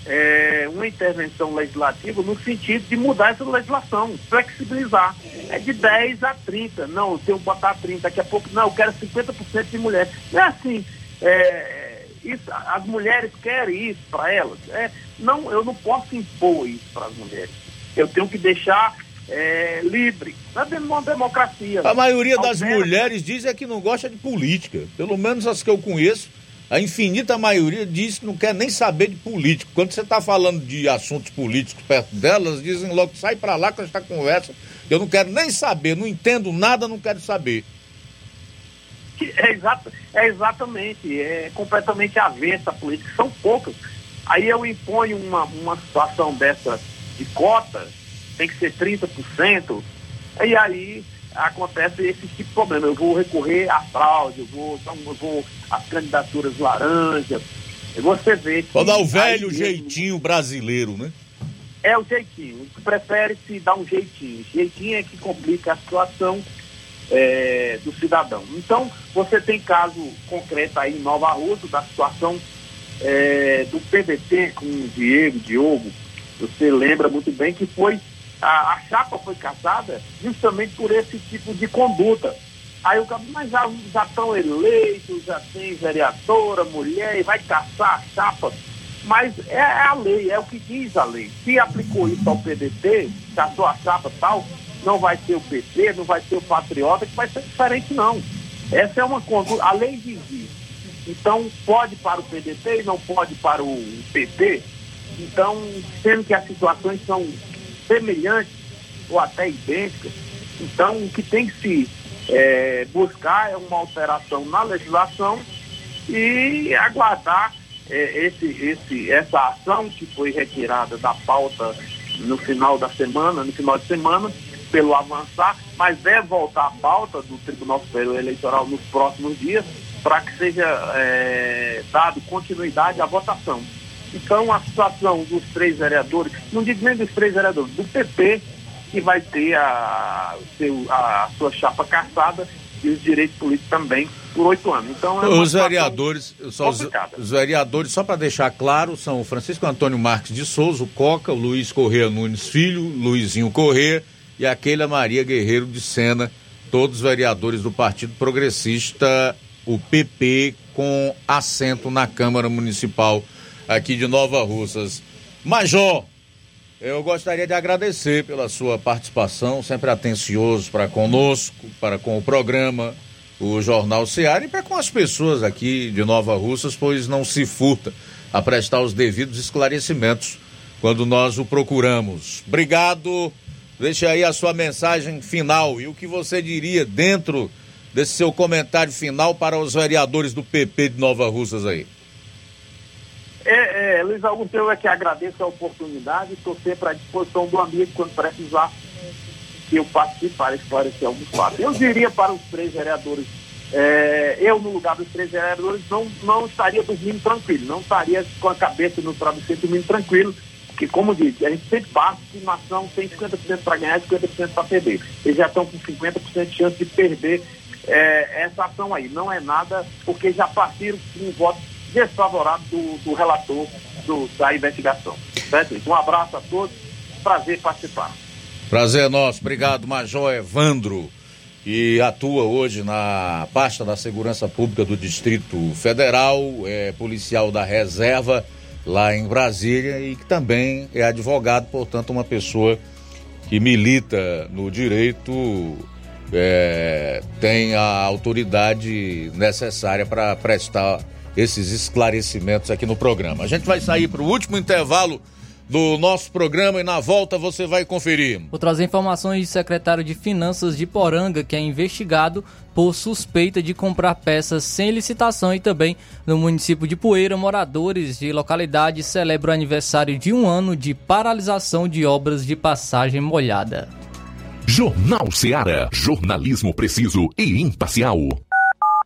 é, uma intervenção legislativa no sentido de mudar essa legislação, flexibilizar. É de 10 a 30. Não, se eu botar 30, daqui a pouco, não, eu quero 50% de mulheres. Não é assim. É, isso, as mulheres querem isso para elas. É, não, eu não posso impor isso para as mulheres. Eu tenho que deixar é, livre. Nós temos uma democracia. A maioria das mulheres diz é que não gosta de política. Pelo menos as que eu conheço, a infinita maioria diz que não quer nem saber de política. Quando você está falando de assuntos políticos perto delas, dizem logo, sai para lá com esta conversa. Eu não quero nem saber, não entendo nada, não quero saber. É, exato, é exatamente, é completamente avessa a política, são poucas. Aí eu imponho uma, uma situação dessa de cota, tem que ser 30%, e aí acontece esse tipo de problema. Eu vou recorrer à fraude, eu vou, então, eu vou às candidaturas laranjas. E você vê que. Vou dar o velho jeitinho brasileiro, né? É o jeitinho. Prefere-se dar um jeitinho. Jeitinho é que complica a situação é, do cidadão. Então, você tem caso concreto aí em Nova Rússia da situação é, do PDT com o Diego, Diogo. Você lembra muito bem que foi a, a chapa foi caçada justamente por esse tipo de conduta. Aí o cara, mas já, já estão eleitos, já tem vereadora, mulher, e vai caçar a chapa. Mas é, a lei, é o que diz a lei. Se aplicou isso ao PDT, caçou a chapa tal, não vai ser o PT, não vai ser o Patriota, que vai ser diferente, não. Essa é uma conduta, a lei diz isso. Então, pode para o PDT e não pode para o PT. Então, sendo que as situações são semelhantes ou até idênticas, então o que tem que se eh, buscar é uma alteração na legislação e aguardar eh, esse, esse, essa ação que foi retirada da pauta no final da semana, no final de semana, pelo avançar, mas deve voltar à pauta do Tribunal Superior Eleitoral nos próximos dias para que seja eh, dado continuidade à votação. Então, a situação dos três vereadores, não digo nem dos três vereadores, do PP, que vai ter a, seu, a sua chapa caçada e os direitos políticos também por oito anos. Então, é Os vereadores, só os, os vereadores, só para deixar claro, são o Francisco Antônio Marques de Souza, o Coca, o Luiz Correia Nunes Filho, Luizinho Correia e a Keila Maria Guerreiro de Sena, todos vereadores do Partido Progressista, o PP, com assento na Câmara Municipal aqui de Nova Russas. Major, eu gostaria de agradecer pela sua participação, sempre atencioso para conosco, para com o programa, o Jornal Seara e para com as pessoas aqui de Nova Russas, pois não se furta a prestar os devidos esclarecimentos quando nós o procuramos. Obrigado. Deixe aí a sua mensagem final e o que você diria dentro desse seu comentário final para os vereadores do PP de Nova Russas aí. É, é, Luiz Augusto, eu é que agradeço a oportunidade, estou sempre à disposição do amigo quando precisar que eu participe para esclarecer alguns fatos. Eu diria para os três vereadores, é, eu no lugar dos três vereadores não, não estaria dormindo tranquilo, não estaria com a cabeça no travesseiro dormindo tranquilo, porque como disse, a gente sempre passa que uma ação tem 50% para ganhar e 50% para perder. Eles já estão com 50% de chance de perder é, essa ação aí. Não é nada, porque já partiram com um voto desfavorável do, do relator do- da investigação. Certo? Um abraço a todos, prazer participar. Prazer é nosso. Obrigado, Major Evandro, que atua hoje na pasta da Segurança Pública do Distrito Federal, é policial da reserva lá em Brasília e que também é advogado, portanto, uma pessoa que milita no direito, é, tem a autoridade necessária para prestar esses esclarecimentos aqui no programa. A gente vai sair para o último intervalo do nosso programa e na volta você vai conferir. Vou trazer informações do secretário de Finanças de Poranga, que é investigado por suspeita de comprar peças sem licitação e também no município de Poeira, moradores de localidade celebram o aniversário de um ano de paralisação de obras de passagem molhada. Jornal Seara. Jornalismo preciso e imparcial.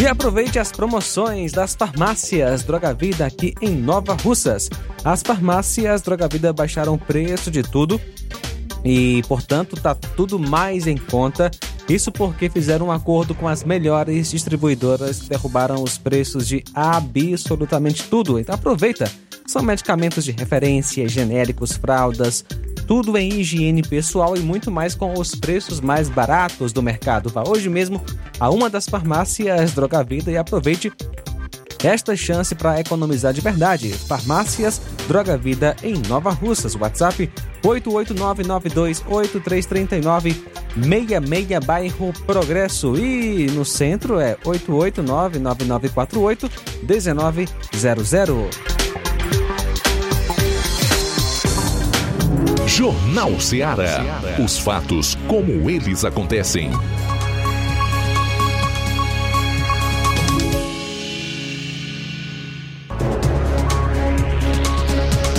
E aproveite as promoções das farmácias Droga Vida aqui em Nova Russas. As farmácias Droga Vida baixaram o preço de tudo e, portanto, tá tudo mais em conta. Isso porque fizeram um acordo com as melhores distribuidoras que derrubaram os preços de absolutamente tudo. Então aproveita. São medicamentos de referência, genéricos, fraldas, tudo em higiene pessoal e muito mais com os preços mais baratos do mercado. Vá hoje mesmo a uma das farmácias Droga Vida e aproveite esta chance para economizar de verdade. Farmácias Droga Vida em Nova Russas. WhatsApp 889-928339-66 bairro Progresso. E no centro é 889-9948-1900. Jornal Ceará. Os fatos como eles acontecem.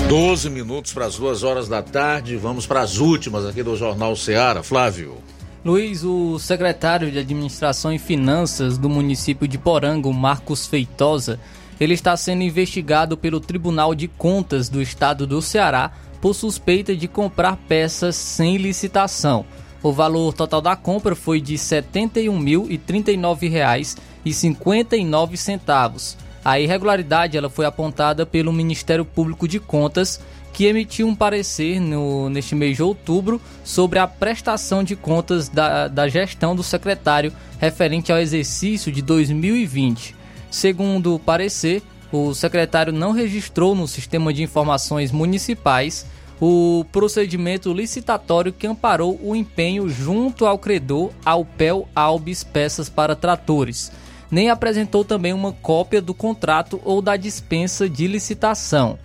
Doze minutos para as duas horas da tarde. Vamos para as últimas aqui do Jornal Ceará. Flávio. Luiz, o secretário de Administração e Finanças do município de Poranga, Marcos Feitosa, ele está sendo investigado pelo Tribunal de Contas do Estado do Ceará por suspeita de comprar peças sem licitação. O valor total da compra foi de R$ 71.039,59. A irregularidade ela foi apontada pelo Ministério Público de Contas, que emitiu um parecer no, neste mês de outubro sobre a prestação de contas da, da gestão do secretário referente ao exercício de 2020. Segundo o parecer, o secretário não registrou no Sistema de Informações Municipais o procedimento licitatório que amparou o empenho junto ao credor Alpel Albis Peças para Tratores. Nem apresentou também uma cópia do contrato ou da dispensa de licitação.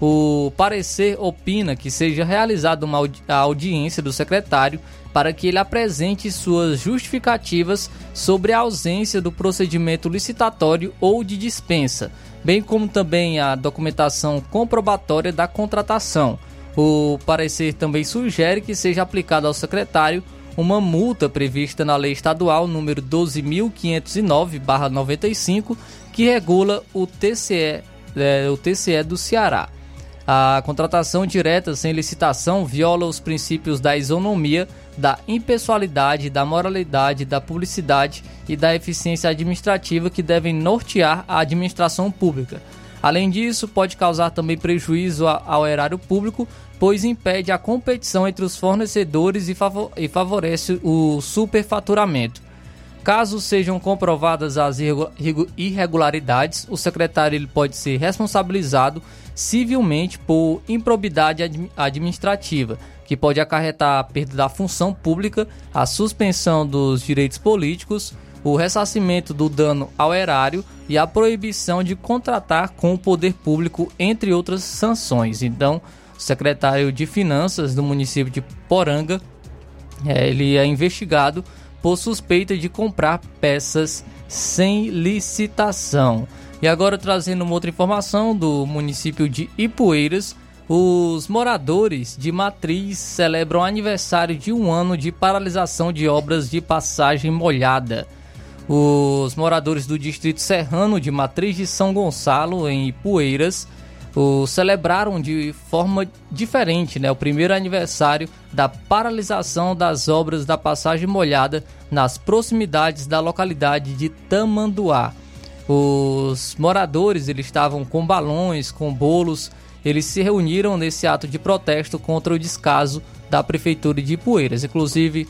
O parecer opina que seja realizada uma audi audiência do secretário para que ele apresente suas justificativas sobre a ausência do procedimento licitatório ou de dispensa, bem como também a documentação comprobatória da contratação. O parecer também sugere que seja aplicada ao secretário uma multa prevista na Lei Estadual número 12.509/95, que regula o TCE, é, o TCE do Ceará. A contratação direta sem licitação viola os princípios da isonomia, da impessoalidade, da moralidade, da publicidade e da eficiência administrativa que devem nortear a administração pública. Além disso, pode causar também prejuízo ao erário público, pois impede a competição entre os fornecedores e, favor favorece o superfaturamento. Caso sejam comprovadas as irregularidades, o secretário ele pode ser responsabilizado civilmente por improbidade administrativa, que pode acarretar a perda da função pública, a suspensão dos direitos políticos, o ressarcimento do dano ao erário e a proibição de contratar com o poder público, entre outras sanções. Então, o secretário de Finanças do município de Poranga, É, ele é investigado por suspeita de comprar peças sem licitação. E agora trazendo uma outra informação do município de Ipueiras, os moradores de Matriz celebram aniversário de um ano de paralisação de obras de passagem molhada. Os moradores do distrito serrano de Matriz de São Gonçalo, em Ipueiras, o celebraram de forma diferente né, o primeiro aniversário da paralisação das obras da passagem molhada nas proximidades da localidade de Tamanduá. Os moradores eles estavam com balões, com bolos, eles se reuniram nesse ato de protesto contra o descaso da prefeitura de Ipueiras. Inclusive,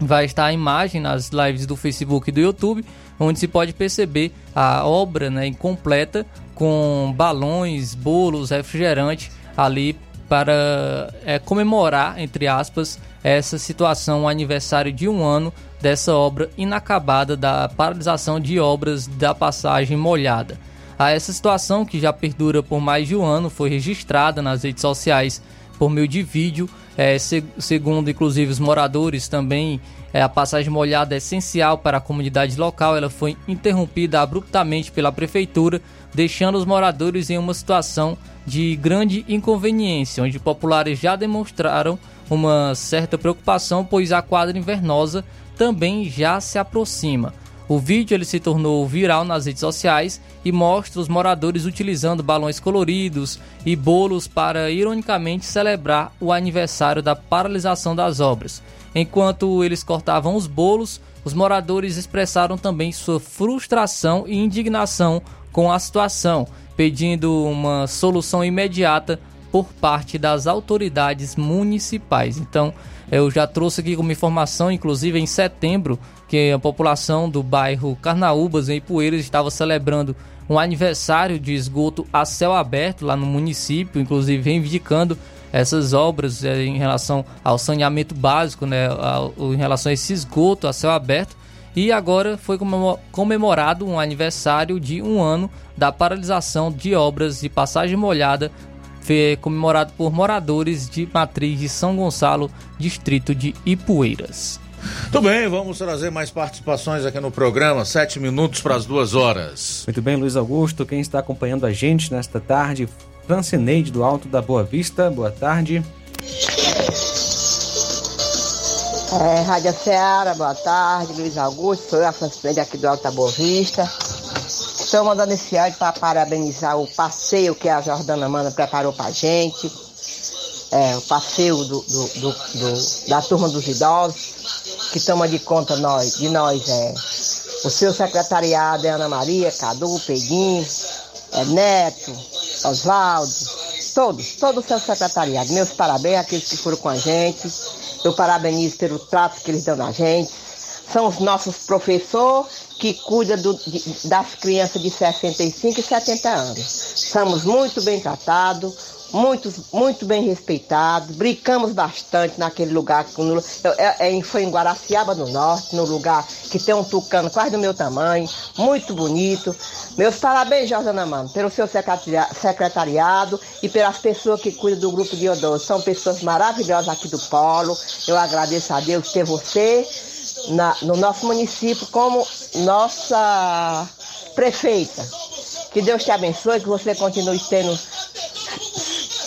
vai estar a imagem nas lives do Facebook e do YouTube, onde se pode perceber a obra né, incompleta com balões, bolos, refrigerante ali para é, comemorar, entre aspas, essa situação, o aniversário de um ano dessa obra inacabada da paralisação de obras da passagem molhada. A essa situação, que já perdura por mais de um ano, foi registrada nas redes sociais por meio de vídeo, é, segundo inclusive os moradores também é, a passagem molhada é essencial para a comunidade local. Ela foi interrompida abruptamente pela prefeitura, deixando os moradores em uma situação de grande inconveniência, onde populares já demonstraram uma certa preocupação, pois a quadra invernosa também já se aproxima. O vídeo ele se tornou viral nas redes sociais e mostra os moradores utilizando balões coloridos e bolos para ironicamente celebrar o aniversário da paralisação das obras. Enquanto eles cortavam os bolos, os moradores expressaram também sua frustração e indignação com a situação, pedindo uma solução imediata por parte das autoridades municipais. Então, eu já trouxe aqui como informação, inclusive em setembro, que a população do bairro Carnaúbas, em Poeiras, estava celebrando um aniversário de esgoto a céu aberto lá no município, inclusive reivindicando essas obras é, em relação ao saneamento básico, né, em relação a esse esgoto a céu aberto. E agora foi comemorado um aniversário de um ano da paralisação de obras de passagem molhada, comemorado por moradores de Matriz de São Gonçalo, distrito de Ipueiras. Tudo bem, vamos trazer mais participações aqui no programa, sete minutos para as duas horas. Muito bem, Luiz Augusto, quem está acompanhando a gente nesta tarde, Francineide do Alto da Boa Vista, boa tarde. É, Rádio Ceará, boa tarde, Luiz Augusto, sou eu, a Francineide aqui do Alto da Boa Vista. Estou mandando esse áudio para parabenizar o passeio que a Jordana Mana preparou para a gente. É, o passeio do, do, do, do, da turma dos idosos, que toma de conta nós, de nós. É, o seu secretariado é Ana Maria, Cadu, Peguinho, é, Neto, Oswaldo, todos, todo o seu secretariado. Meus parabéns àqueles que foram com a gente. Eu parabenizo pelo trato que eles dão na gente. São os nossos professores que cuidam do, de, das crianças de 65 e 70 anos. Somos muito bem tratados, muito, muito bem respeitados, brincamos bastante naquele lugar, no, é, é, foi em Guaraciaba do Norte, no lugar que tem um tucano quase do meu tamanho, muito bonito. Meus parabéns, Jordana Mano, pelo seu secretariado e pelas pessoas que cuidam do grupo de idosos. São pessoas maravilhosas aqui do Polo. Eu agradeço a Deus ter você na, no nosso município como nossa prefeita. Que Deus te abençoe, que você continue tendo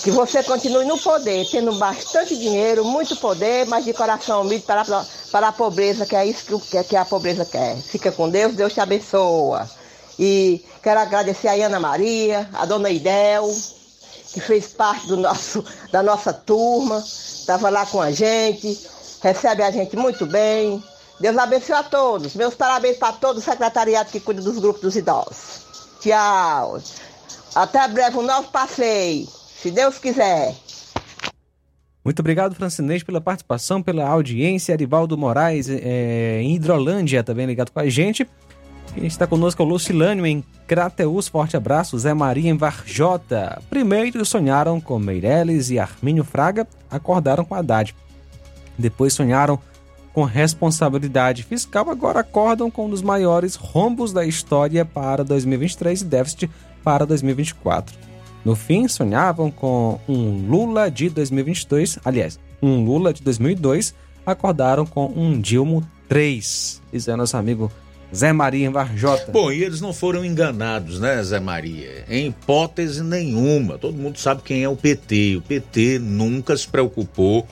que você continue no poder, tendo bastante dinheiro, muito poder, mas de coração humilde para, para a pobreza, que é isso que, que a pobreza quer. Fica com Deus, Deus te abençoa. E quero agradecer a Ana Maria, a dona Idel, que fez parte do nosso, da nossa turma, estava lá com a gente, recebe a gente muito bem. Deus abençoe a todos. Meus parabéns para todo o secretariado que cuida dos grupos dos idosos. Tchau. Até breve, um novo passeio se Deus quiser. Muito obrigado, Francinês, pela participação, pela audiência. Arivaldo Moraes, é, em Hidrolândia, também ligado com a gente. Quem está conosco é o Lucilânio, em Crateus. Forte abraço. Zé Maria, em Varjota. Primeiro sonharam com Meireles e Armínio Fraga, acordaram com Haddad. Depois sonharam com responsabilidade fiscal, agora acordam com um dos maiores rombos da história para 2023 e déficit para 2024. No fim, sonhavam com um Lula de 2022, aliás, um Lula de 2002, acordaram com um Dilmo 3, diz aí nosso amigo Zé Maria Varjota. Bom, e eles não foram enganados, né, Zé Maria? Em hipótese nenhuma. Todo mundo sabe quem é o PT. O PT nunca se preocupou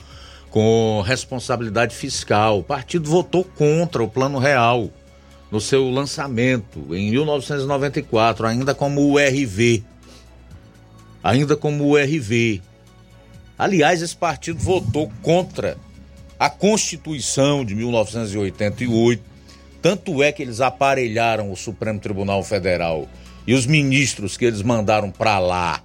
com responsabilidade fiscal. O partido votou contra o Plano Real no seu lançamento em 1994, ainda como URV. Ainda como URV. Aliás, esse partido votou contra a Constituição de 1988 tanto é que eles aparelharam o Supremo Tribunal Federal e os ministros que eles mandaram para lá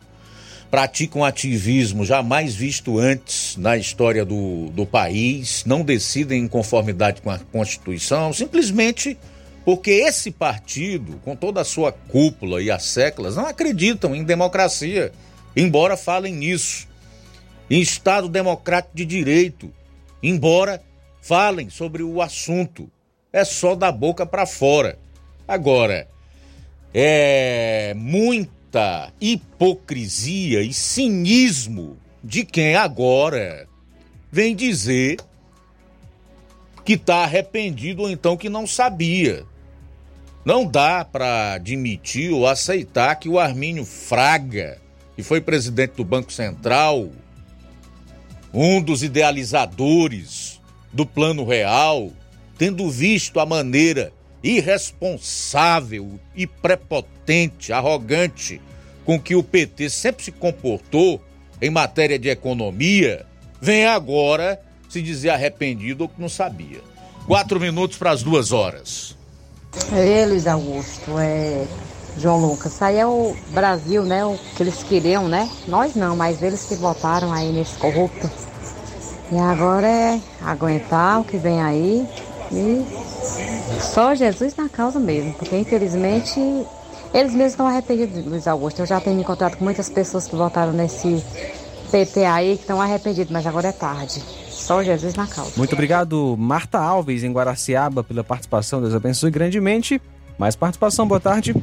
praticam ativismo jamais visto antes na história do, do país, não decidem em conformidade com a Constituição, simplesmente porque esse partido, com toda a sua cúpula e as séculas, não acreditam em democracia, embora falem nisso, em Estado democrático de direito, embora falem sobre o assunto é só da boca para fora. Agora, é muita hipocrisia e cinismo de quem agora vem dizer que está arrependido ou então que não sabia. Não dá para admitir ou aceitar que o Armínio Fraga, que foi presidente do Banco Central, um dos idealizadores do Plano Real, tendo visto a maneira irresponsável e prepotente, arrogante com que o PT sempre se comportou em matéria de economia, vem agora se dizer arrependido ou que não sabia. Quatro minutos para as duas horas. É, Luiz Augusto, é. João Lucas, aí é o Brasil, né? O que eles queriam, né? Nós não, mas eles que votaram aí nesse corrupto. E agora é aguentar o que vem aí e só Jesus na causa mesmo, porque infelizmente eles mesmos estão arrependidos, Luiz Augusto. Eu já tenho me encontrado com muitas pessoas que votaram nesse PT aí que estão arrependidos, mas agora é tarde. Só Jesus na causa. Muito obrigado, Marta Alves, em Guaraciaba, pela participação. Deus abençoe grandemente. Mais participação, boa tarde.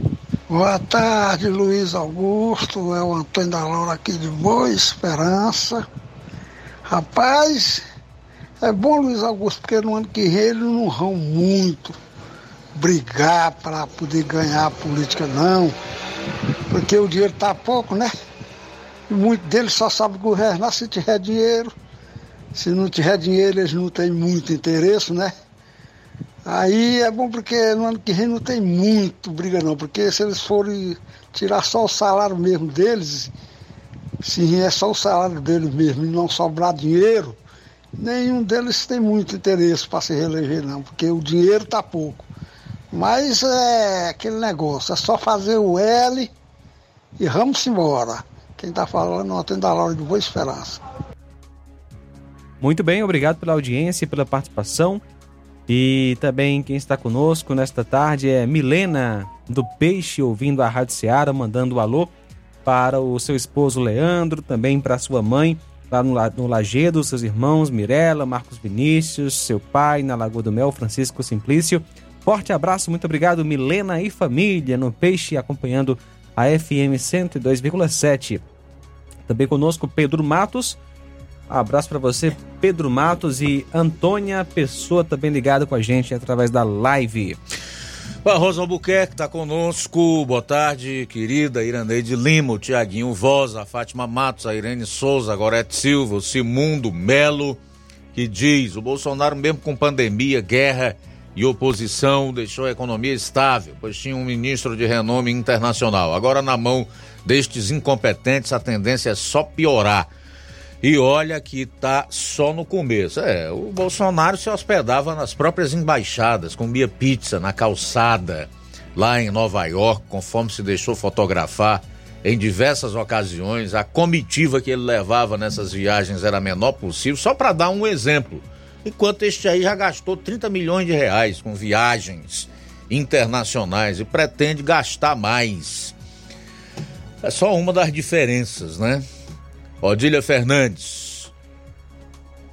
Boa tarde, Luiz Augusto. É o Antônio da Laura aqui de Boa Esperança. Rapaz, é bom, Luiz Augusto, porque no ano que vem eles não vão muito brigar para poder ganhar a política, não. Porque o dinheiro tá pouco, né? E muito deles só sabem governar se tiver dinheiro. Se não tiver dinheiro, eles não têm muito interesse, né? Aí é bom porque no ano que vem não tem muito briga não, porque se eles forem tirar só o salário mesmo deles, se é só o salário deles mesmo e não sobrar dinheiro, nenhum deles tem muito interesse para se reeleger, não, porque o dinheiro está pouco. Mas é aquele negócio, é só fazer o L e vamos embora. Quem está falando não atende a Laura de Boa Esperança. Muito bem, obrigado pela audiência e pela participação. E também quem está conosco nesta tarde é Milena do Peixe, ouvindo a Rádio Seara, mandando um alô para o seu esposo Leandro, também para sua mãe, lá no, no Lagedo, seus irmãos Mirela, Marcos Vinícius, seu pai na Lagoa do Mel, Francisco Simplício. Forte abraço, muito obrigado, Milena e família no Peixe, acompanhando a FM 102,7. Também conosco Pedro Matos. Abraço para você, Pedro Matos e Antônia Pessoa, também ligado com a gente através da live. A Rosa Albuquerque está conosco. Boa tarde, querida Iraneide Lima, o Tiaguinho Voz, a Fátima Matos, a Irene Souza, a Gorete Silva, o Simundo Melo, que diz: o Bolsonaro, mesmo com pandemia, guerra e oposição, deixou a economia estável, pois tinha um ministro de renome internacional. Agora, na mão destes incompetentes, a tendência é só piorar. E olha que tá só no começo. É, o Bolsonaro se hospedava nas próprias embaixadas, comia pizza na calçada, lá em Nova York, conforme se deixou fotografar em diversas ocasiões. A comitiva que ele levava nessas viagens era a menor possível, só para dar um exemplo. Enquanto este aí já gastou 30 milhões de reais com viagens internacionais e pretende gastar mais. É só uma das diferenças, né? Odília Fernandes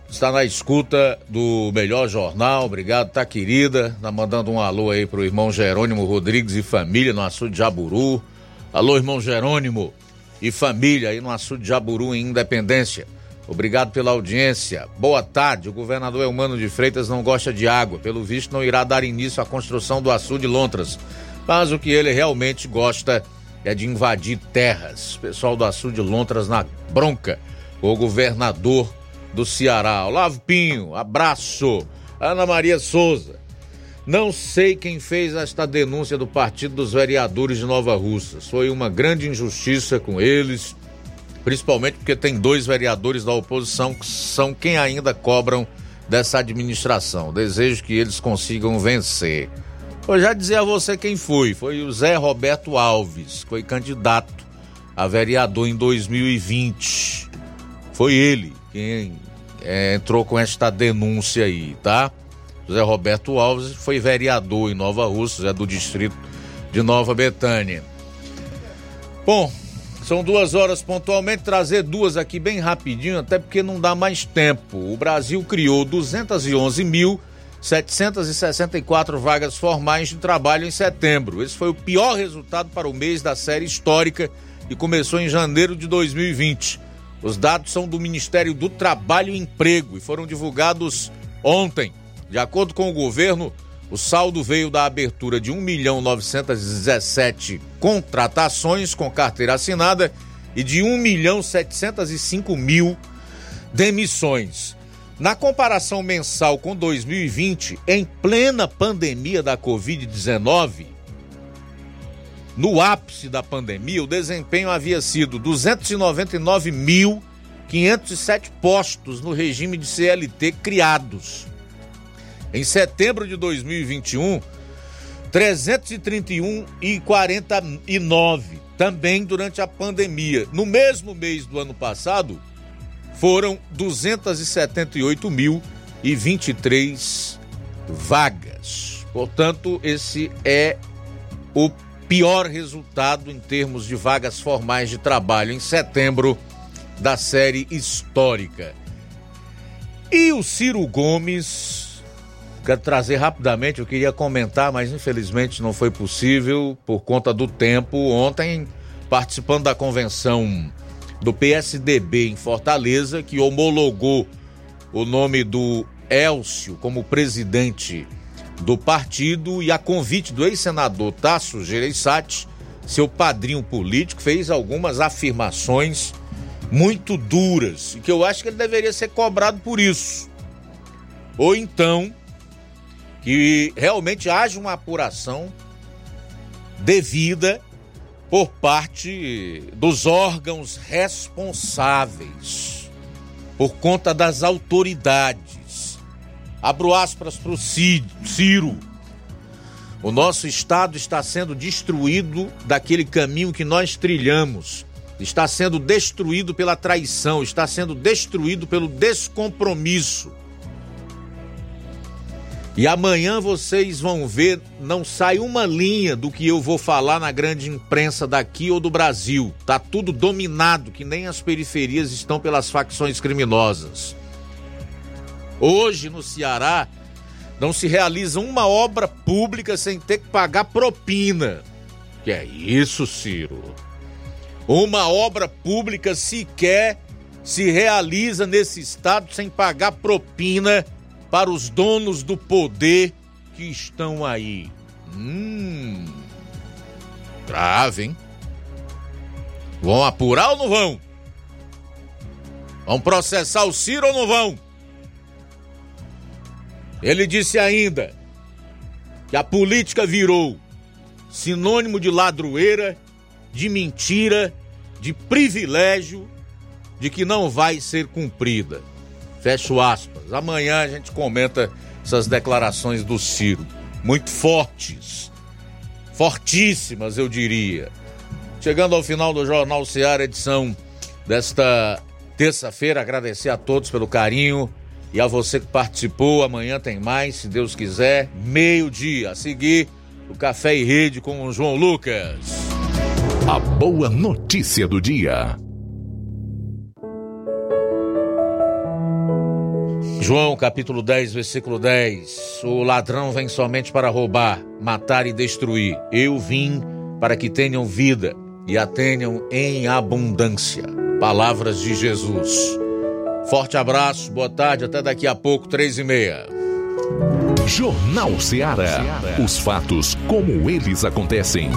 está na escuta do melhor jornal. Obrigado, tá querida. Tá mandando um alô aí pro irmão Jerônimo Rodrigues e família no açude de Jaburu. Alô, irmão Jerônimo e família aí no açude de Jaburu em Independência. Obrigado pela audiência. Boa tarde. O governador Elmano de Freitas não gosta de água. Pelo visto, não irá dar início à construção do açude Lontras. Mas o que ele realmente gosta é de invadir terras. Pessoal do açude Lontras na bronca. O governador do Ceará. Olavo Pinho, abraço. Ana Maria Souza. Não sei quem fez esta denúncia do Partido dos Vereadores de Nova Russas. Foi uma grande injustiça com eles principalmente porque tem dois vereadores da oposição que são quem ainda cobram dessa administração. Desejo que eles consigam vencer. Vou já dizer a você quem foi. Foi o Zé Roberto Alves, foi candidato a vereador em 2020. Foi ele quem é, entrou com esta denúncia aí, tá? Zé Roberto Alves foi vereador em Nova Rússia, é do distrito de Nova Betânia. Bom, são duas horas pontualmente, trazer duas aqui bem rapidinho, até porque não dá mais tempo. O Brasil criou 211.764 vagas formais de trabalho em setembro. Esse foi o pior resultado para o mês da série histórica e começou em janeiro de 2020. Os dados são do Ministério do Trabalho e Emprego e foram divulgados ontem. De acordo com o governo, o saldo veio da abertura de 1 milhão 917 contratações com carteira assinada e de 1 milhão 705 mil demissões. Na comparação mensal com 2020, em plena pandemia da Covid-19, no ápice da pandemia, o desempenho havia sido 299.507 postos no regime de CLT criados em setembro de 2021, 331 e 49, também durante a pandemia. No mesmo mês do ano passado, foram 278.023 vagas. Portanto, esse é o pior resultado em termos de vagas formais de trabalho em setembro da série histórica. E o Ciro Gomes Quero trazer rapidamente, eu queria comentar, mas infelizmente não foi possível por conta do tempo. Ontem, participando da convenção do PSDB em Fortaleza, que homologou o nome do Elcio como presidente do partido e a convite do ex-senador Tasso Gereissati, seu padrinho político, fez algumas afirmações muito duras e que eu acho que ele deveria ser cobrado por isso. Ou então que realmente haja uma apuração devida por parte dos órgãos responsáveis, por conta das autoridades. Abro aspas para o Ciro. O nosso Estado está sendo destruído daquele caminho que nós trilhamos. Está sendo destruído pela traição, está sendo destruído pelo descompromisso e amanhã vocês vão ver, não sai uma linha do que eu vou falar na grande imprensa daqui ou do Brasil. Tá tudo dominado, que nem as periferias estão pelas facções criminosas. Hoje no Ceará não se realiza uma obra pública sem ter que pagar propina. Que é isso, Ciro? Uma obra pública sequer se realiza nesse estado sem pagar propina para os donos do poder que estão aí. Hum. Grave, hein? Vão apurar ou não vão? Vão processar o Ciro ou não vão? Ele disse ainda que a política virou sinônimo de ladroeira, de mentira, de privilégio, de que não vai ser cumprida. Fecho aspas. Amanhã a gente comenta essas declarações do Ciro. Muito fortes. Fortíssimas, eu diria. Chegando ao final do Jornal Seara, edição desta terça-feira, agradecer a todos pelo carinho e a você que participou. Amanhã tem mais, se Deus quiser, meio-dia. A seguir, o Café e Rede com o João Lucas. A boa notícia do dia. João capítulo 10, versículo 10. O ladrão vem somente para roubar, matar e destruir. Eu vim para que tenham vida e a tenham em abundância. Palavras de Jesus. Forte abraço, boa tarde, até daqui a pouco, três e meia. Jornal Ceará. Os fatos como eles acontecem.